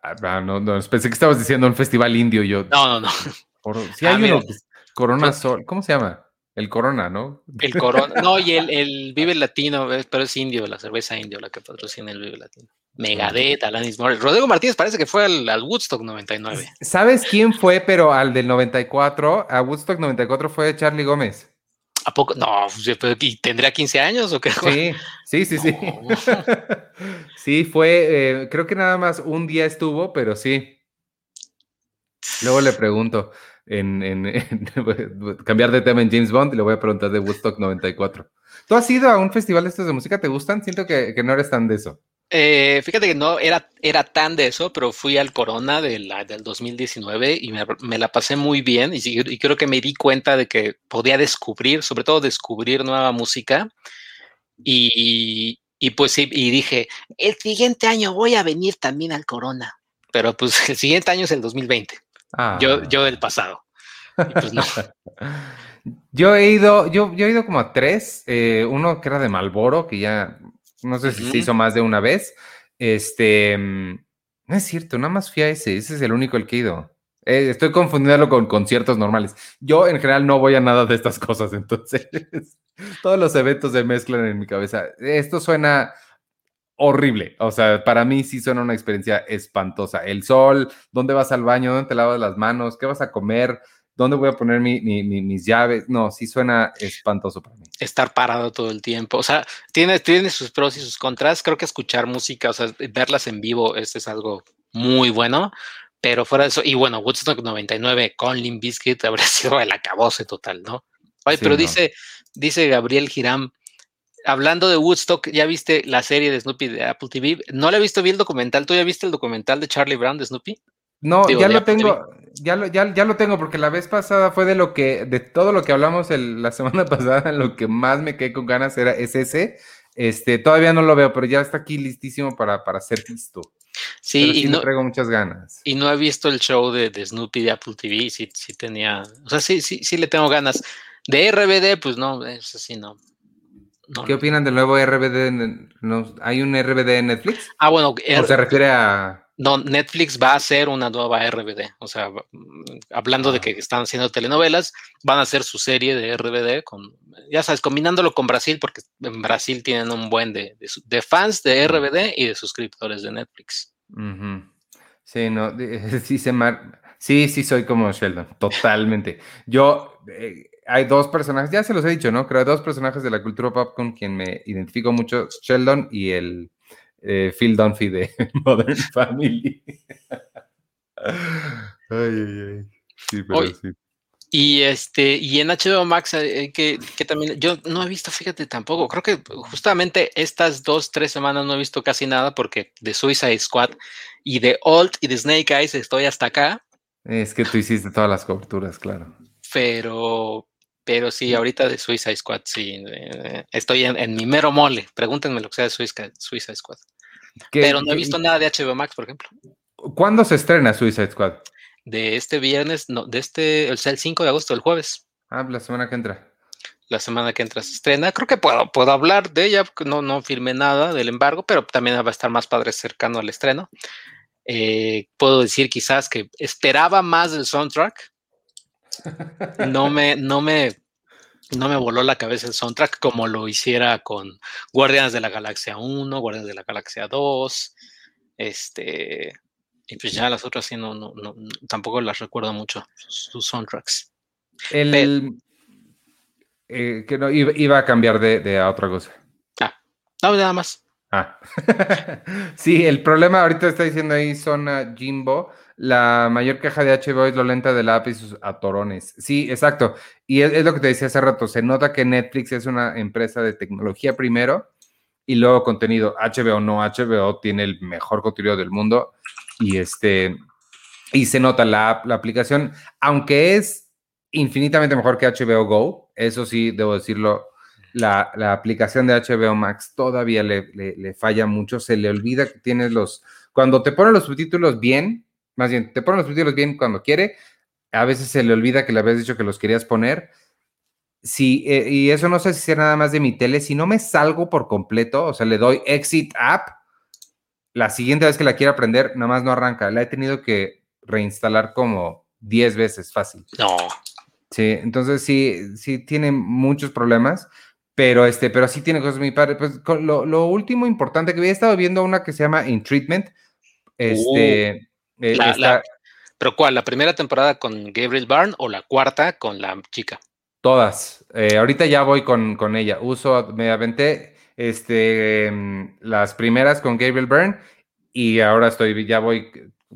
Speaker 1: Ah, ah no, no, pensé que estabas diciendo un festival indio yo.
Speaker 2: No, no, no.
Speaker 1: sí, hay ah, uno, Corona Sol, ¿cómo se llama? El Corona, ¿no?
Speaker 2: El Corona. No, y el, el, Vive Latino, pero es indio, la cerveza indio la que patrocina el Vive Latino. Megadeth, Alanis Morris. Rodrigo Martínez parece que fue al, al, Woodstock 99.
Speaker 1: ¿Sabes quién fue, pero al del 94? A Woodstock 94 fue Charlie Gómez.
Speaker 2: ¿A poco? No, pues, ¿y tendría 15 años o qué?
Speaker 1: Sí, sí, sí, sí. sí, fue, eh, creo que nada más un día estuvo, pero sí. Luego le pregunto, en, en, cambiar de tema en James Bond, y le voy a preguntar de Woodstock 94. ¿Tú has ido a un festival de estos de música? ¿Te gustan? Siento que, que no eres tan de eso.
Speaker 2: Eh, fíjate que no era, era tan de eso, pero fui al Corona de la, del 2019 y me, me, la pasé muy bien y, y, creo que me di cuenta de que podía descubrir, sobre todo descubrir nueva música. Y, y pues y dije, el siguiente año voy a venir también al Corona, pero pues el siguiente año es el 2020. Ah. Yo, yo del pasado. Pues no.
Speaker 1: yo he ido, yo, yo he ido como a tres, eh, uno que era de Malboro, que ya no sé si se hizo más de una vez. Este, mm, no es cierto, nada más fui a ese, ese es el único el que he ido. Eh, estoy confundiéndolo con conciertos normales. Yo en general no voy a nada de estas cosas, entonces todos los eventos se mezclan en mi cabeza. Esto suena horrible, o sea, para mí sí suena una experiencia espantosa. El sol, ¿dónde vas al baño? ¿Dónde te lavas las manos? ¿Qué vas a comer? ¿Dónde voy a poner mis llaves? No, sí suena espantoso para mí.
Speaker 2: Estar parado todo el tiempo. O sea, tiene, tiene sus pros y sus contras. Creo que escuchar música, o sea, verlas en vivo, este es algo muy bueno. Pero fuera de eso, y bueno, Woodstock 99 con Limp Bizkit habría sido el acabose total, ¿no? Ay, pero dice, dice Gabriel Giram, hablando de Woodstock, ¿ya viste la serie de Snoopy de Apple TV? No le he visto, vi el documental. ¿Tú ya viste el documental de Charlie Brown de Snoopy?
Speaker 1: No, ya lo tengo, ya lo, ya, ya, lo tengo, porque la vez pasada fue de lo que, de todo lo que hablamos el, la semana pasada, lo que más me quedé con ganas era es ese. Este, todavía no lo veo, pero ya está aquí listísimo para, para ser visto.
Speaker 2: Sí, y no
Speaker 1: traigo muchas ganas.
Speaker 2: Y no he visto el show de, de Snoopy de Apple TV, sí, sí tenía, o sea, sí, sí, sí le tengo ganas. De RBD, pues no, eso sí no.
Speaker 1: ¿Qué opinan del nuevo RBD? ¿No, ¿Hay un RBD en Netflix?
Speaker 2: Ah, bueno,
Speaker 1: ¿O se refiere a
Speaker 2: no, Netflix va a hacer una nueva RBD. O sea, mm, hablando de ah. que están haciendo telenovelas, van a hacer su serie de RBD con, ya sabes, combinándolo con Brasil, porque en Brasil tienen un buen de, de, fans de RBD y de suscriptores de Netflix.
Speaker 1: Sí, no, sí, se sí, sí, soy como Sheldon, totalmente. Yo, eh, hay dos personajes, ya se los he dicho, ¿no? Creo dos personajes de la cultura pop con quien me identifico mucho, Sheldon y el eh, Phil Dunphy de Modern Family. ay, ay, ay. Sí, pero sí.
Speaker 2: Y este, y en HBO Max, eh, que, que, también, yo no he visto, fíjate tampoco, creo que justamente estas dos, tres semanas no he visto casi nada porque de Suicide Squad y de Old y de Snake Eyes estoy hasta acá.
Speaker 1: Es que tú hiciste todas las coberturas, claro.
Speaker 2: Pero, pero sí, ahorita de Suicide Squad, sí. Eh, estoy en, mi mero mole. Pregúntenme lo que sea de Suicide, Squad. Pero no he visto nada de HBO Max, por ejemplo.
Speaker 1: ¿Cuándo se estrena Suicide Squad?
Speaker 2: De este viernes, no, de este, sea, el 5 de agosto, el jueves.
Speaker 1: Ah, la semana que entra.
Speaker 2: La semana que entra se estrena. Creo que puedo, puedo hablar de ella, porque no, no firmé nada del embargo, pero también va a estar más padre cercano al estreno. Eh, puedo decir quizás que esperaba más del soundtrack no me, no me, no me voló la cabeza el soundtrack como lo hiciera con Guardianes de la Galaxia 1, Guardianes de la Galaxia 2, este, y pues ya las otras sí no, no, tampoco las recuerdo mucho, sus, soundtracks.
Speaker 1: El, eh, que no, iba, a cambiar de, de, a otra cosa.
Speaker 2: Ah, no, nada más.
Speaker 1: Ah. sí, el problema ahorita está diciendo ahí Zona Jimbo la mayor queja de HBO es lo lenta de la app y sus atorones. Sí, exacto. Y es, lo que te decía hace rato. Se nota que Netflix es una empresa de tecnología primero y luego contenido. HBO no, HBO tiene el mejor contenido del mundo y este y se nota la, la aplicación, aunque es infinitamente mejor que HBO Go, eso sí, debo decirlo, la, aplicación de HBO Max todavía le, le, falla mucho, se le olvida que tienes los, cuando te ponen los subtítulos bien, más bien, te ponen los subtítulos bien cuando quiere. A veces se le olvida que le habías dicho que los querías poner. Sí, eh, y eso no sé si sea nada más de mi tele. Si no me salgo por completo, o sea, le doy exit app, la siguiente vez que la quiero aprender, nada más no arranca. La he tenido que reinstalar como 10 veces fácil.
Speaker 2: No.
Speaker 1: Sí, entonces sí, sí tiene muchos problemas, pero este, pero sí tiene cosas muy padres. Pues lo, último importante que había estado viendo una que se llama In Treatment. Este,
Speaker 2: eh, ¿Pero cuál? ¿La primera temporada con Gabriel Byrne o la cuarta con la chica?
Speaker 1: Todas. Eh, ahorita ya voy con, con ella. Uso, me aventé este, em, las primeras con Gabriel Byrne y ahora estoy, ya voy,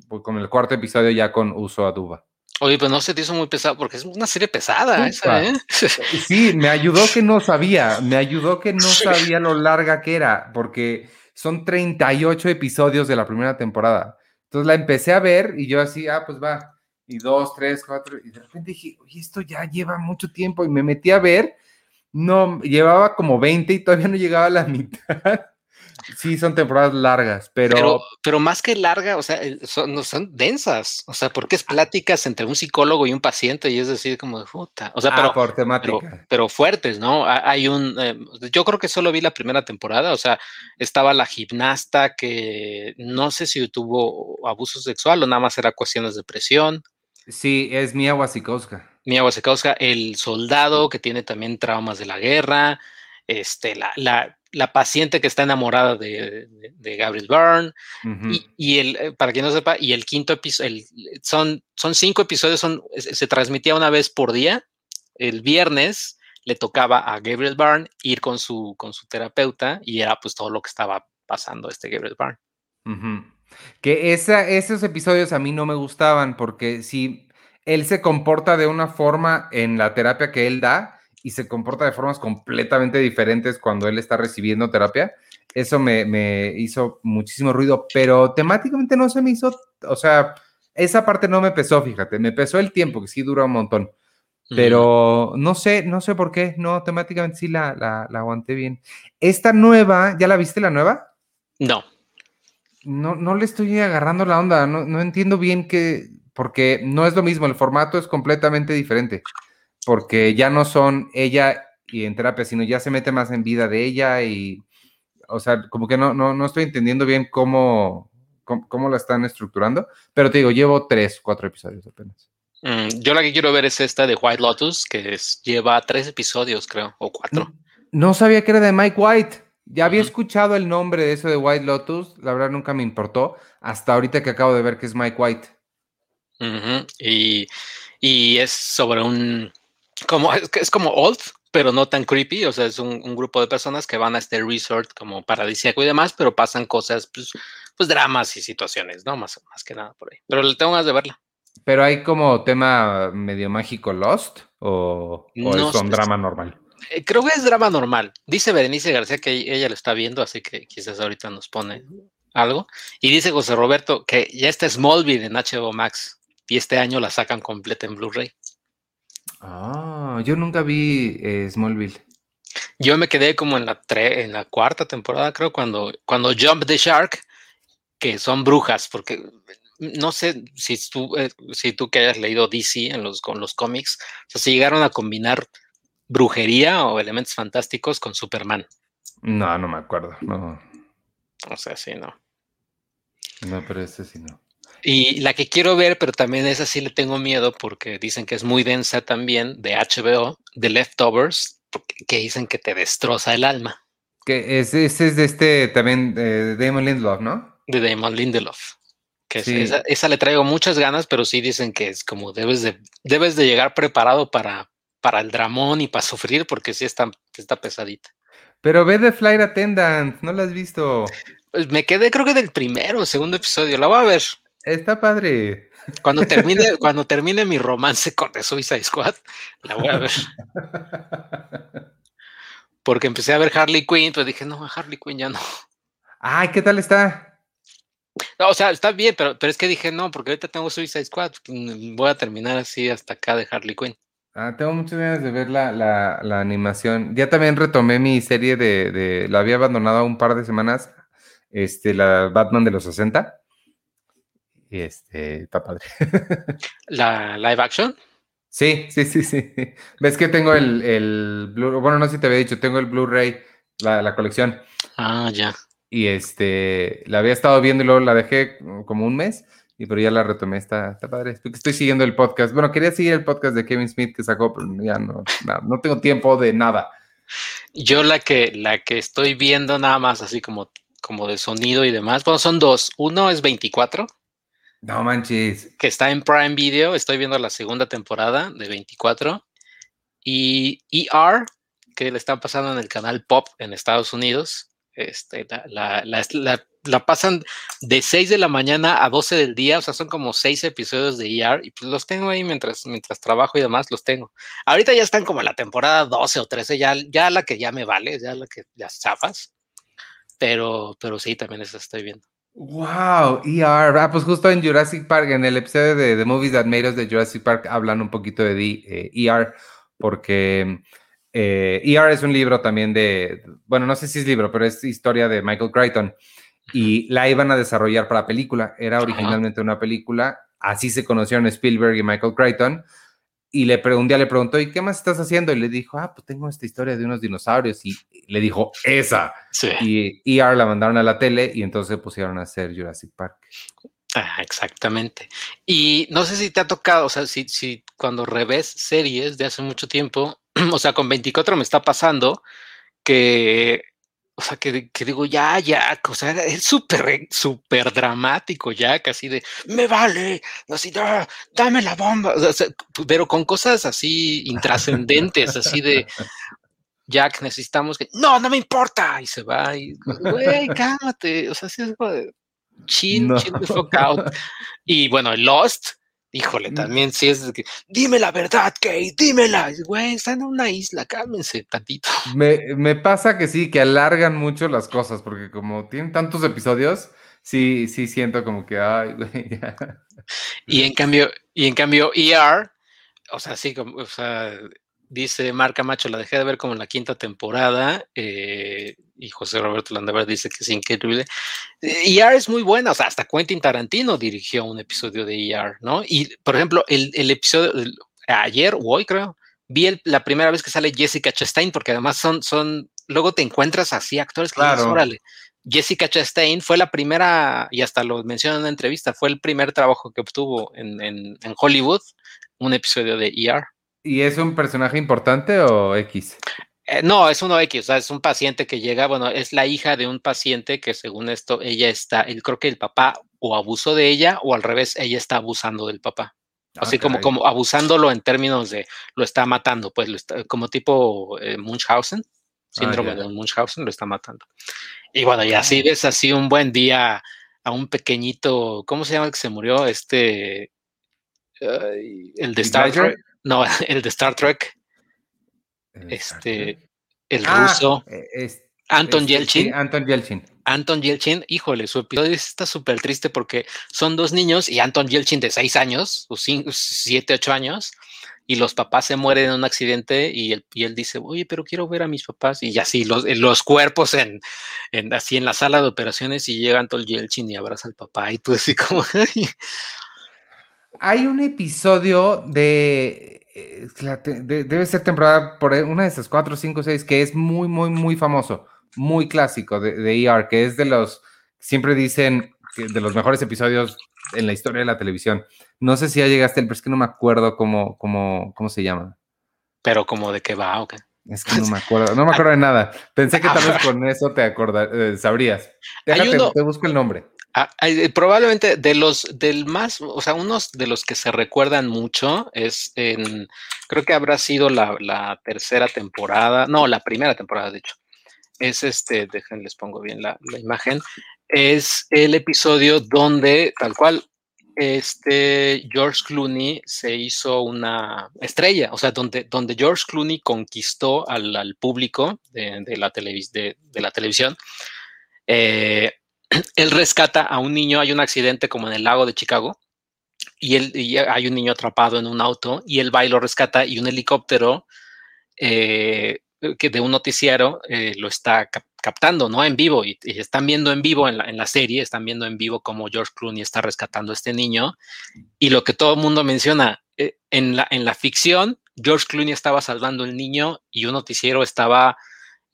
Speaker 1: con el cuarto episodio ya con Uso Aduba.
Speaker 2: Oye, pues no se te hizo muy pesado porque es una serie pesada esa, ¿eh?
Speaker 1: Sí, me ayudó que no sabía, me ayudó que no sabía lo larga que era, porque son 38 episodios de la primera temporada. Entonces la empecé a ver y yo así, ah, pues va, y dos, tres, cuatro, y de repente dije, oye, esto ya lleva mucho tiempo y me metí a ver, no, llevaba como 20 y todavía no llegaba a la mitad. Sí, son temporadas largas, pero...
Speaker 2: pero... más que larga, o sea, son, son densas, o sea, porque es pláticas entre un psicólogo y un paciente y es decir, como de puta, o sea, ah, pero,
Speaker 1: por temática.
Speaker 2: Pero, fuertes, ¿no? Hay un, eh, yo creo que solo vi la primera temporada, o sea, estaba la gimnasta que no sé si tuvo abuso sexual o nada más era cuestiones de presión.
Speaker 1: Sí, es Mia Wasikowska.
Speaker 2: Mia Wasikowska, el soldado que tiene también traumas de la guerra, este, la, la la paciente que está enamorada de, Gabriel Byrne. y, el, eh, para quien no sepa, y el quinto episodio, son, son cinco episodios, son, se transmitía una vez por día. El viernes le tocaba a Gabriel Byrne ir con su, con su terapeuta y era pues todo lo que estaba pasando este Gabriel Byrne.
Speaker 1: Que esa, esos episodios a mí no me gustaban porque si él se comporta de una forma en la terapia que él da, y se comporta de formas completamente diferentes cuando él está recibiendo terapia. Eso me, hizo muchísimo ruido, pero temáticamente no se me hizo, o sea, esa parte no me pesó, fíjate, me pesó el tiempo, que sí dura un montón. Pero no sé, no sé por qué, no, temáticamente sí la, la, la aguanté bien. Esta nueva, ¿ya la viste la nueva?
Speaker 2: No.
Speaker 1: No, no le estoy agarrando la onda, no, no entiendo bien qué, porque no es lo mismo, el formato es completamente diferente porque ya no son ella y en terapia, sino ya se mete más en vida de ella y, o sea, como que no, no, no estoy entendiendo bien cómo, cómo, la están estructurando, pero te digo, llevo tres, cuatro episodios apenas.
Speaker 2: Mm, yo la que quiero ver es esta de White Lotus, que es, lleva tres episodios, creo, o cuatro.
Speaker 1: No, sabía que era de Mike White. Ya había escuchado el nombre de eso de White Lotus, la verdad nunca me importó, hasta ahorita que acabo de ver que es Mike White.
Speaker 2: y, y es sobre un, como es, es como old, pero no tan creepy. O sea, es un, grupo de personas que van a este resort como paradisíaco y demás, pero pasan cosas, pues, pues dramas y situaciones, ¿no? Más, más que nada por ahí. Pero le tengo ganas de verla.
Speaker 1: Pero hay como tema medio mágico Lost o, es un drama normal.
Speaker 2: Eh, creo que es drama normal. Dice Berenice García que ella lo está viendo, así que quizás ahorita nos pone algo. Y dice José Roberto que ya está Smallville en HBO Max y este año la sacan completa en Blu-ray.
Speaker 1: Ah, yo nunca vi eh, Smallville.
Speaker 2: Yo me quedé como en la, en la cuarta temporada, creo, cuando, cuando Jump the Shark, que son brujas, porque no sé si tú, eh, si tú que hayas leído DC en los, con los cómics, o sea, si llegaron a combinar brujería o elementos fantásticos con Superman.
Speaker 1: No, no me acuerdo, no.
Speaker 2: O sea, sí, no.
Speaker 1: No, pero ese sí no.
Speaker 2: Y la que quiero ver, pero también esa sí le tengo miedo porque dicen que es muy densa también, de HBO, de Leftovers, que dicen que te destroza el alma.
Speaker 1: Que ese, es de este también de Damon Lindelof, ¿no?
Speaker 2: De Damon Lindelof. Que esa, le traigo muchas ganas, pero sí dicen que es como debes de, debes de llegar preparado para, para el dramón y para sufrir, porque sí está, está pesadita.
Speaker 1: Pero ve de Flight Attendant, ¿no la has visto?
Speaker 2: Pues me quedé creo que del primero segundo episodio, la voy a ver.
Speaker 1: Está padre.
Speaker 2: Cuando termine, cuando termine mi romance con The Suicide Squad, la voy a ver. Porque empecé a ver Harley Quinn, pues dije, no, Harley Quinn ya no.
Speaker 1: Ay, ¿qué tal está?
Speaker 2: o sea, está bien, pero, pero es que dije, no, porque ahorita tengo Suicide Squad, mm, voy a terminar así hasta acá de Harley Quinn.
Speaker 1: Ah, tengo muchas ganas de ver la, la, animación. Ya también retomé mi serie de, de, la había abandonado un par de semanas, este, la Batman de los 60 este, está padre.
Speaker 2: ¿La live action?
Speaker 1: Sí, sí, sí, sí. Ves que tengo el, el Blu bueno, no sé si te había dicho, tengo el Blu-ray, la, la, colección.
Speaker 2: Ah, ya.
Speaker 1: Y este, la había estado viendo y luego la dejé como un mes y pero ya la retomé, está, está padre. Estoy siguiendo el podcast. Bueno, quería seguir el podcast de Kevin Smith que sacó, pero ya no, no, tengo tiempo de nada.
Speaker 2: Yo la que, la que estoy viendo nada más así como, como de sonido y demás, bueno, son dos. Uno es 24.
Speaker 1: No manches.
Speaker 2: Que está en Prime Video. Estoy viendo la segunda temporada de 24. Y ER, que le están pasando en el canal Pop en Estados Unidos. Este, la, la, la, pasan de 6 de la mañana a 12 del día, o sea, son como 6 episodios de ER y pues los tengo ahí mientras, mientras trabajo y demás, los tengo. Ahorita ya están como la temporada 12 o 13, ya, ya la que ya me vale, ya la que ya chafas, pero, pero sí, también esa estoy viendo.
Speaker 1: Wow, ER. Ah, pues justo en Jurassic Park, en el episodio de The Movies That Made Us de Jurassic Park, hablan un poquito de eh, ER, porque eh, ER es un libro también de, bueno, no sé si es libro, pero es historia de Michael Crichton y la iban a desarrollar para película. Era originalmente una película, así se conocieron Spielberg y Michael Crichton. Y le un día le preguntó, ¿y qué más estás haciendo? Y le dijo, ah, pues tengo esta historia de unos dinosaurios. Y le dijo, esa. Y ER la mandaron a la tele y entonces pusieron a hacer Jurassic Park.
Speaker 2: Ah, exactamente. Y no sé si te ha tocado, o sea, si, si cuando revés series de hace mucho tiempo, o sea, con 24 me está pasando que o sea, que, digo, ya, ya, o sea, es súper, súper dramático, ya, casi de, me vale, así, dame la bomba, pero con cosas así intrascendentes, así de, Jack, necesitamos que, no, no me importa, y se va, y, güey, cálmate, o sea, así es como de, chill, chill the fuck out. Y bueno, Lost, Híjole, mm. también si es que, dime la verdad, Kate, dímela. Güey, está en una isla, cálmense tantito.
Speaker 1: Me, me, pasa que sí, que alargan mucho las cosas, porque como tienen tantos episodios, sí, sí siento como que, ay, güey, ya.
Speaker 2: Y en cambio, y en cambio, ER, o sea, sí, como, o sea, dice Marca Macho, la dejé de ver como en la quinta temporada, eh, y José Roberto Landaver dice que es increíble. ER es muy buena, o sea, hasta Quentin Tarantino dirigió un episodio de ER, ¿no? Y, por ejemplo, el, el episodio, ayer o hoy creo, vi la primera vez que sale Jessica Chastain, porque además son, son, luego te encuentras así actores que claro. órale. Jessica Chastain fue la primera, y hasta lo mencioné en una entrevista, fue el primer trabajo que obtuvo en, en, en Hollywood, un episodio de ER.
Speaker 1: ¿Y es un personaje importante o X?
Speaker 2: Eh, no, es uno X, o sea, es un paciente que llega, bueno, es la hija de un paciente que según esto, ella está, él creo que el papá o abusó de ella o al revés, ella está abusando del papá. Así como, como abusándolo en términos de lo está matando, pues lo está, como tipo eh, Munchausen, síndrome ah, de Munchausen, lo está matando. Y bueno, y así ves así un buen día a un pequeñito, ¿cómo se llama el que se murió? Este, el de Star Trek. No, el de Star Trek. Este, el ah, ruso. E, Anton este, Yelchin.
Speaker 1: Anton Yelchin.
Speaker 2: Anton Yelchin, híjole, su episodio está súper triste porque son dos niños y Anton Yelchin de seis años, o siete, ocho años, y los papás se mueren en un accidente y él, y él dice, oye, pero quiero ver a mis papás. Y así los, los cuerpos en, en, así en la sala de operaciones y llega Anton Yelchin y abraza al papá y tú así como...
Speaker 1: Hay un episodio de debe ser temporada por una de esas cuatro, cinco, seis, que es muy, muy, muy famoso, muy clásico de, de ER, que es de los, siempre dicen, de los mejores episodios en la historia de la televisión. No sé si ya llegaste, pero es que no me acuerdo cómo, cómo, cómo se llama.
Speaker 2: Pero como de qué va o qué.
Speaker 1: Es que no me acuerdo, no me acuerdo de nada. Pensé que tal vez con eso te acordar, eh, sabrías. Déjate, te busco el nombre.
Speaker 2: Ah, eh, probablemente de los del más, o sea, unos de los que se recuerdan mucho es en, creo que habrá sido la, tercera temporada, no, la primera temporada, de hecho. Es este, dejen, les pongo bien la, imagen. Es el episodio donde, tal cual, este George Clooney se hizo una estrella, o sea, donde, donde George Clooney conquistó al, público de, la de, la televisión. Eh, él rescata a un niño, hay un accidente como en el lago de Chicago, y, él, hay un niño atrapado en un auto, y él va y lo rescata, y un helicóptero eh, que de un noticiero eh, lo está captando, ¿no? En vivo, y, están viendo en vivo en la, serie, están viendo en vivo cómo George Clooney está rescatando a este niño, y lo que todo el mundo menciona, eh, en, la, en la ficción, George Clooney estaba salvando al niño y un noticiero estaba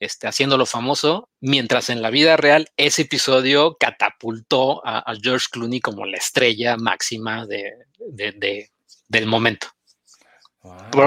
Speaker 2: este, haciéndolo famoso, mientras en la vida real ese episodio catapultó a, George Clooney como la estrella máxima de, del momento.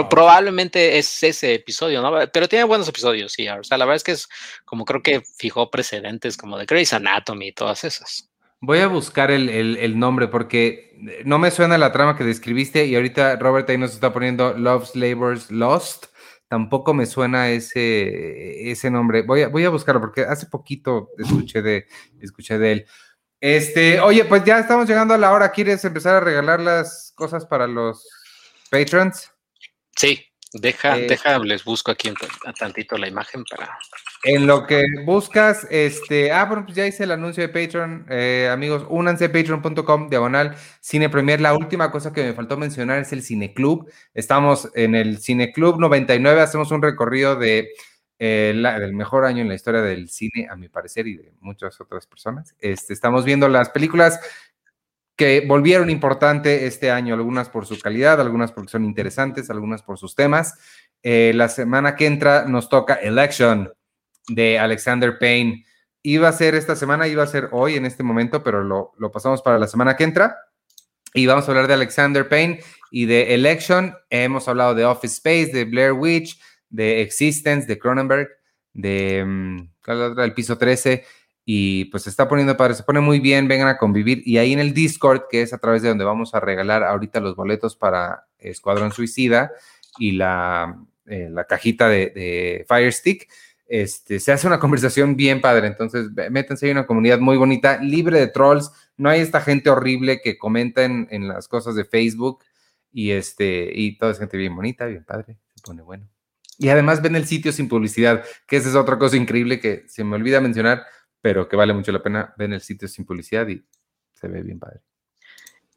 Speaker 2: probablemente es ese episodio, ¿no? Pero tiene buenos episodios, sí. O sea, la verdad es que es como creo que fijó precedentes como de Grey's Anatomy y todas esas.
Speaker 1: Voy a buscar el, nombre porque no me suena la trama que describiste y ahorita Robert ahí nos está poniendo Love's Labors Lost. Tampoco me suena ese, ese nombre. Voy a, voy a buscarlo porque hace poquito escuché de, escuché de él. Este, oye, pues ya estamos llegando a la hora. ¿Quieres empezar a regalar las cosas para los patrons?
Speaker 2: Sí, Deja, eh, deja, les busco aquí un, tantito la imagen para.
Speaker 1: En lo que buscas, este. Ah, bueno, pues ya hice el anuncio de Patreon. Eh, amigos, únanse a patreon.com, diagonal, Cine Premier. La última cosa que me faltó mencionar es el Cine Club. Estamos en el Cine Club 99, hacemos un recorrido de. Eh, del mejor año en la historia del cine, a mi parecer, y de muchas otras personas. Este, estamos viendo las películas que volvieron importante este año, algunas por su calidad, algunas porque son interesantes, algunas por sus temas. Eh, la semana que entra nos toca Election de Alexander Payne. Iba a ser esta semana, iba a ser hoy en este momento, pero lo, lo pasamos para la semana que entra. Y vamos a hablar de Alexander Payne y de Election. Hemos hablado de Office Space, de Blair Witch, de Existence, de Cronenberg, de mm, el piso 13 y pues se está poniendo padre, se pone muy bien, vengan a convivir. Y ahí en el Discord, que es a través de donde vamos a regalar ahorita los boletos para Escuadrón Suicida y la, eh, la cajita de, de, Fire Stick, este, se hace una conversación bien padre. Entonces, métanse, hay una comunidad muy bonita, libre de trolls. No hay esta gente horrible que comenta en, las cosas de Facebook y, este, y toda es gente bien bonita, bien padre, se pone bueno. Y además ven el sitio sin publicidad, que esa es otra cosa increíble que se me olvida mencionar pero que vale mucho la pena. Ven el sitio sin publicidad y se ve bien padre.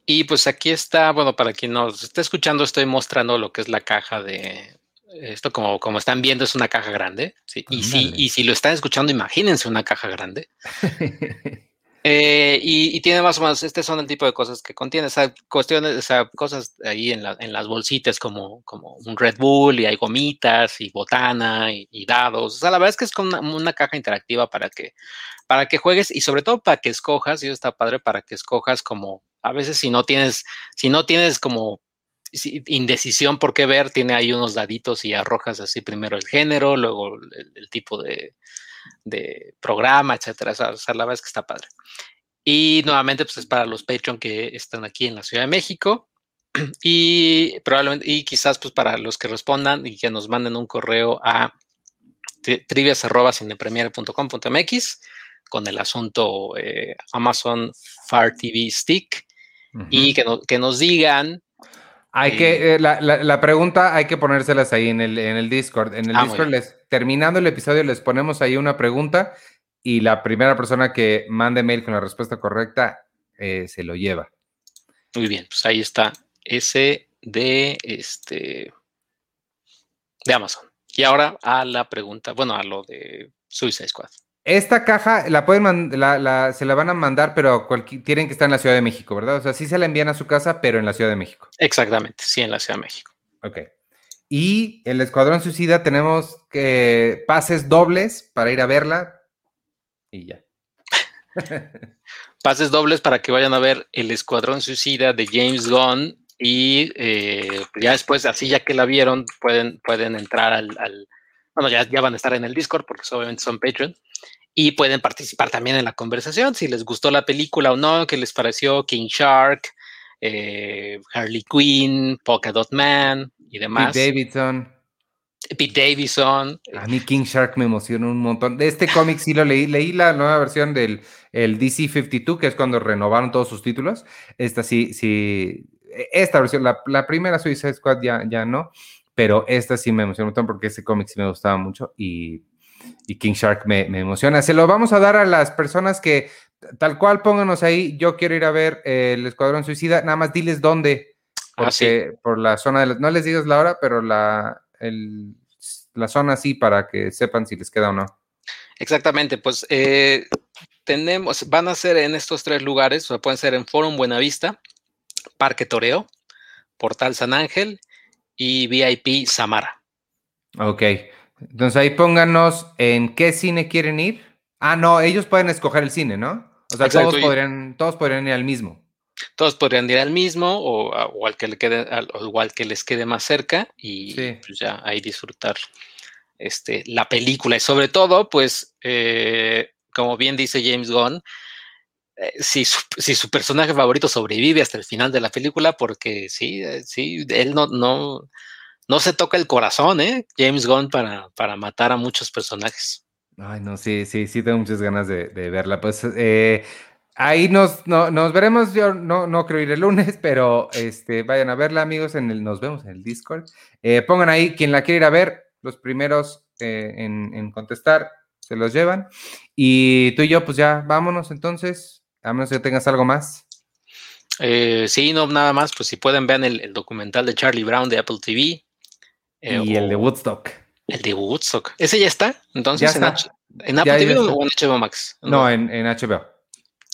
Speaker 2: Y pues aquí está, bueno, para quien nos esté escuchando, estoy mostrando lo que es la caja de esto, como, como están viendo, es una caja grande. Y, si, y si lo están escuchando, imagínense una caja grande. Eh, y, tiene más o menos, este son el tipo de cosas que contiene, o sea, cuestiones, o sea, cosas ahí en, la, en las bolsitas como, como un Red Bull y hay gomitas y botana y, dados. O sea, la verdad es que es como una, caja interactiva para que, para que juegues y sobre todo para que escojas, y eso está padre, para que escojas como, a veces si no tienes, si no tienes como indecisión por qué ver, tiene ahí unos daditos y arrojas así primero el género, luego el tipo de, de programa, etcétera. O sea, la verdad es que está padre. Y nuevamente, pues es para los Patreon que están aquí en la Ciudad de México. Y probablemente, y quizás pues para los que respondan y que nos manden un correo a trivias.cinepremiere.com.mx con el asunto eh, Amazon Fire TV Stick y que, que nos digan
Speaker 1: hay que, eh, la, pregunta hay que ponérselas ahí en el, en el Discord. En el ah, Discord, les, terminando el episodio, les ponemos ahí una pregunta y la primera persona que mande mail con la respuesta correcta eh, se lo lleva.
Speaker 2: Muy bien, pues ahí está ese de este de Amazon. Y ahora a la pregunta, bueno, a lo de Suicide Squad.
Speaker 1: Esta caja la pueden se la van a mandar, pero tienen que estar en la Ciudad de México, ¿verdad? O sea, sí se la envían a su casa, pero en la Ciudad de México.
Speaker 2: Exactamente, sí, en la Ciudad de México.
Speaker 1: Ok. Y el Escuadrón Suicida tenemos que pases dobles para ir a verla y ya.
Speaker 2: pases dobles para que vayan a ver el Escuadrón Suicida de James Gunn y eh, ya después, así ya que la vieron, pueden, pueden entrar al, bueno, ya, ya van a estar en el Discord porque obviamente son Patreon y pueden participar también en la conversación si les gustó la película o no, qué les pareció King Shark, eh, Harley Quinn, Polka Dot Man y demás.
Speaker 1: Pete Davidson.
Speaker 2: Pete Davidson.
Speaker 1: A mí King Shark me emocionó un montón. De este cómic sí lo leí. Leí la nueva versión del el DC 52, que es cuando renovaron todos sus títulos. Esta sí, sí. Esta versión, la, la primera Suicide Squad ya, ya no, pero esta sí me emocionó un montón porque ese cómic sí me gustaba mucho y y King Shark me, emociona. Se lo vamos a dar a las personas que tal cual pónganos ahí. Yo quiero ir a ver el Escuadrón Suicida. Nada más diles dónde. Ah, porque por la zona de no les digas la hora, pero la, la zona sí para que sepan si les queda o no.
Speaker 2: Exactamente, pues eh, tenemos, van a ser en estos tres lugares, o pueden ser en Forum Buenavista, Parque Toreo, Portal San Ángel y VIP Samara.
Speaker 1: Ok, Entonces ahí pónganos en qué cine quieren ir. Ah, no, ellos pueden escoger el cine, ¿no? O sea, todos podrían, todos podrían ir al mismo.
Speaker 2: Todos podrían ir al mismo o, al que le quede, que les quede más cerca y pues ya ahí disfrutar este, la película. Y sobre todo, pues, eh, como bien dice James Gunn, eh, si, su, personaje favorito sobrevive hasta el final de la película, porque sí, eh, sí, él no, no, no se toca el corazón, ¿eh? James Gunn para, para matar a muchos personajes.
Speaker 1: Ay, no, sí, sí, sí, tengo muchas ganas de, verla. Pues eh, ahí nos, nos veremos. Yo no, no creo ir el lunes, pero este, vayan a verla, amigos. En el, nos vemos en el Discord. Eh, pongan ahí quien la quiere ir a ver. Los primeros eh, en, contestar se los llevan. Y tú y yo, pues ya vámonos entonces. A menos que tengas algo más.
Speaker 2: sí, no, nada más. Pues si pueden, vean el, documental de Charlie Brown de Apple TV.
Speaker 1: Y el de Woodstock.
Speaker 2: El de Woodstock. ¿Ese ya está? Entonces, ¿en, Apple TV o en HBO Max?
Speaker 1: No, en, HBO.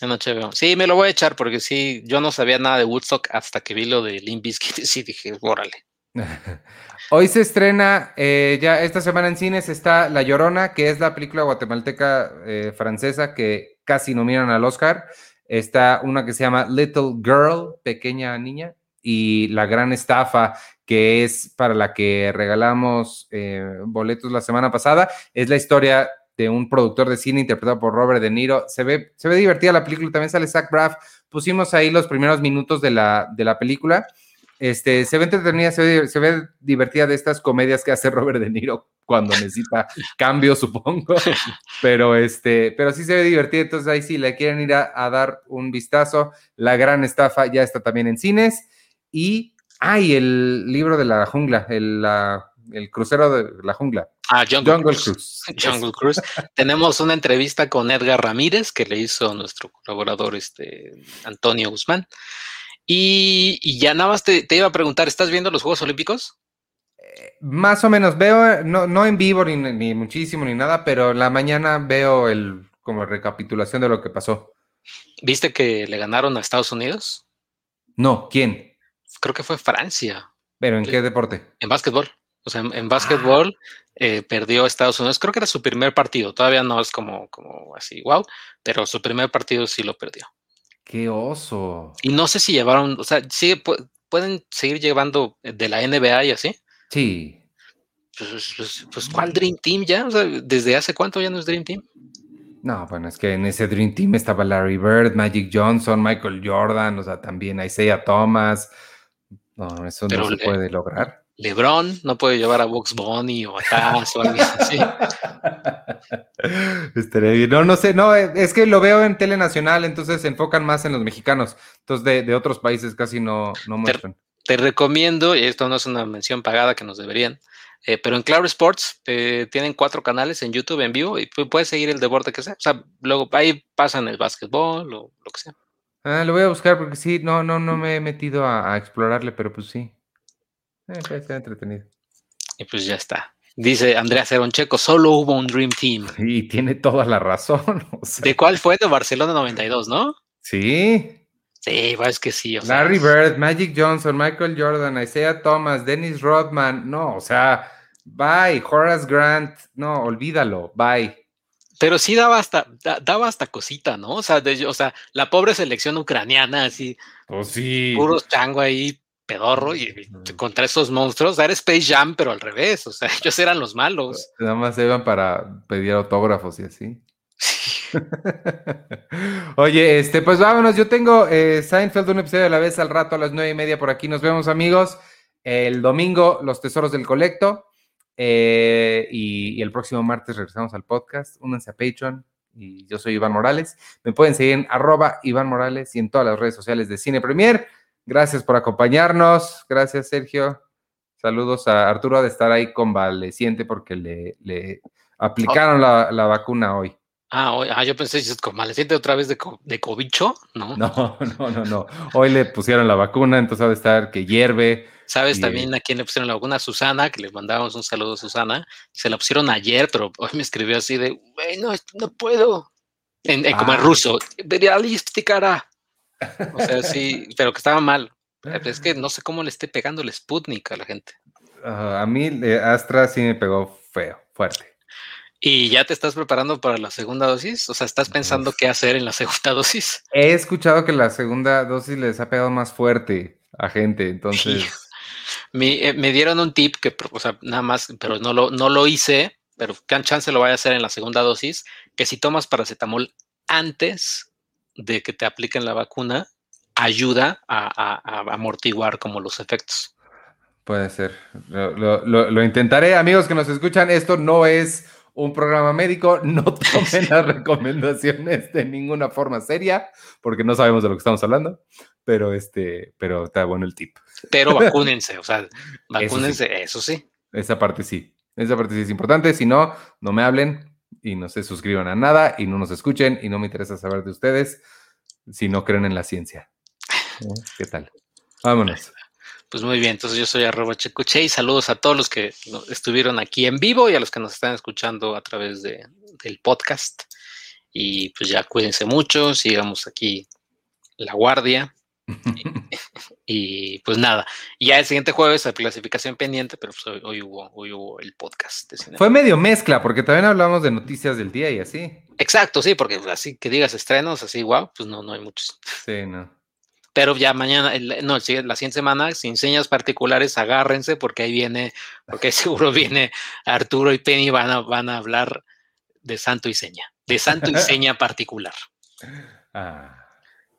Speaker 2: En HBO. Sí, me lo voy a echar porque sí, yo no sabía nada de Woodstock hasta que vi lo de Limp Bizkit y sí dije, órale.
Speaker 1: Hoy se estrena, eh, ya esta semana en cines está La Llorona, que es la película guatemalteca eh, francesa que casi nominan al Oscar. Está una que se llama Little Girl, pequeña niña, y La Gran Estafa, que es para la que regalamos eh, boletos la semana pasada. Es la historia de un productor de cine interpretado por Robert De Niro. Se ve, se ve divertida la película, también sale Zach Braff. Pusimos ahí los primeros minutos de la, de la película. Este, se ve entretenida, se ve, se ve divertida de estas comedias que hace Robert De Niro cuando necesita cambio, supongo. Pero, este, pero sí se ve divertida, entonces ahí sí le quieren ir a, a dar un vistazo. La gran estafa ya está también en cines. Y Ah, y el libro de la jungla, el, crucero de la jungla.
Speaker 2: Ah, Jungle, Cruise. Jungle Cruise. Tenemos una entrevista con Edgar Ramírez que le hizo nuestro colaborador este, Antonio Guzmán. Y, ya nada más te, iba a preguntar, ¿estás viendo los Juegos Olímpicos?
Speaker 1: Eh, más o menos, veo, no, no en vivo ni, ni, muchísimo ni nada, pero en la mañana veo el como recapitulación de lo que pasó.
Speaker 2: ¿Viste que le ganaron a Estados Unidos?
Speaker 1: No, ¿quién?
Speaker 2: Creo que fue Francia.
Speaker 1: ¿Pero en qué deporte?
Speaker 2: En básquetbol. O sea, en, básquetbol eh, perdió Estados Unidos. Creo que era su primer partido. Todavía no es como, como así, wow, pero su primer partido sí lo perdió.
Speaker 1: ¡Qué oso!
Speaker 2: Y no sé si llevaron, o sea, sí pueden seguir llevando de la NBA y así.
Speaker 1: Sí.
Speaker 2: Pues, pues, pues, pues, ¿cuál Dream Team ya? O sea, ¿desde hace cuánto ya no es Dream Team?
Speaker 1: No, bueno, es que en ese Dream Team estaba Larry Bird, Magic Johnson, Michael Jordan, o sea, también Isaiah Thomas, no, eso no se puede lograr.
Speaker 2: LeBron no puede llevar a Box Bunny o a Taz o algo así.
Speaker 1: bien. No, no sé, no, eh, es que lo veo en Tele Nacional, entonces se enfocan más en los mexicanos. Entonces, de, otros países casi no, no muestran.
Speaker 2: Te, recomiendo, y esto no es una mención pagada que nos deberían, eh, pero en Claro Sports eh, tienen cuatro canales en YouTube en vivo y puedes seguir el deporte que sea. O sea, luego ahí pasan el básquetbol o lo que sea.
Speaker 1: Ah, lo voy a buscar porque sí, no, no, no me he metido a, explorarle, pero pues sí. Eh, está entretenido.
Speaker 2: Y pues ya está. Dice Andrea Checo, solo hubo un Dream Team.
Speaker 1: Y tiene toda la razón.
Speaker 2: ¿De cuál fue? De Barcelona 92, ¿no?
Speaker 1: Sí.
Speaker 2: Sí, es que sí.
Speaker 1: Larry Bird, Magic Johnson, Michael Jordan, Isaiah Thomas, Dennis Rodman. No, o sea, bye. Horace Grant. No, olvídalo. Bye.
Speaker 2: Pero sí daba hasta, daba hasta cosita, ¿no? O sea, o sea, la pobre selección ucraniana, así.
Speaker 1: Oh, sí.
Speaker 2: Puros chango ahí, pedorro, y, contra esos monstruos. Era Space Jam, pero al revés. O sea, ellos eran los malos.
Speaker 1: Nada más se iban para pedir autógrafos y así. Oye, este, pues vámonos. Yo tengo eh, Seinfeld un episodio a la vez al rato a las nueve y media por aquí. Nos vemos, amigos. El domingo, Los Tesoros del Colecto. Eh, y, el próximo martes regresamos al podcast. Únanse a Patreon. Y yo soy Iván Morales. Me pueden seguir en arroba Iván Morales y en todas las redes sociales de Cine Premier. Gracias por acompañarnos. Gracias, Sergio. Saludos a Arturo de estar ahí convaleciente porque le, le aplicaron la, vacuna hoy.
Speaker 2: Ah, hoy, ah, yo pensé, convaleciente otra vez de, de cobicho, ¿no?
Speaker 1: No, no, no, no. Hoy le pusieron la vacuna, entonces ha de estar que hierve,
Speaker 2: ¿Sabes también a quién le pusieron la vacuna? A Susana, que le mandábamos un saludo a Susana. Se la pusieron ayer, pero hoy me escribió así de, no, no puedo. En, como en ah. ruso, cara. O sea, sí, pero que estaba mal. Es que no sé cómo le esté pegando el Sputnik a la gente.
Speaker 1: a mí Astra sí me pegó feo. fuerte.
Speaker 2: ¿Y ya te estás preparando para la segunda dosis? O sea, ¿estás pensando qué hacer en la segunda dosis?
Speaker 1: He escuchado que la segunda dosis les ha pegado más fuerte a gente, entonces...
Speaker 2: Eh, me, dieron un tip que, o sea, nada más, pero no lo, no lo hice, pero que chance lo vaya a hacer en la segunda dosis, que si tomas paracetamol antes de que te apliquen la vacuna, ayuda a, amortiguar como los efectos.
Speaker 1: Puede ser. lo, intentaré, amigos que nos escuchan. Esto no es un programa médico, no tomen las recomendaciones de ninguna forma seria, porque no sabemos de lo que estamos hablando, pero este, pero está bueno el tip.
Speaker 2: Pero vacúnense, o sea, vacúnense, eso sí.
Speaker 1: Esa parte sí, esa parte sí es importante, si no, no me hablen y no se suscriban a nada y no nos escuchen y no me interesa saber de ustedes si no creen en la ciencia. ¿Qué tal? Vámonos.
Speaker 2: Pues muy bien, entonces yo soy arroba checoche y saludos a todos los que estuvieron aquí en vivo y a los que nos están escuchando a través de, del podcast. Y pues ya cuídense mucho, sigamos aquí la guardia. y, pues nada, ya el siguiente jueves la clasificación pendiente, pero pues hoy, hubo, hoy hubo el podcast.
Speaker 1: Fue medio mezcla, porque también hablamos de noticias del día y así.
Speaker 2: Exacto, sí, porque así que digas estrenos, así, wow, pues no, no hay muchos.
Speaker 1: Sí, no.
Speaker 2: Pero ya mañana, no, la siguiente semana, sin señas particulares, agárrense porque ahí viene, porque seguro viene Arturo y Penny van a, van a hablar de santo y seña, de santo y seña particular. Ah.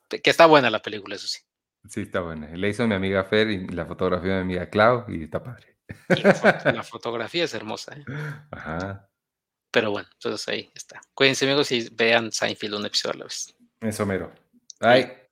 Speaker 2: Que está buena la película, eso sí.
Speaker 1: Sí, está buena. Le hizo mi amiga Fer y la fotografía de mi amiga Clau y está padre.
Speaker 2: la, fotografía es hermosa. ¿eh? Ajá. Pero bueno, entonces ahí está. Cuídense amigos y vean Seinfeld un episodio a la vez.
Speaker 1: Eso mero. Bye.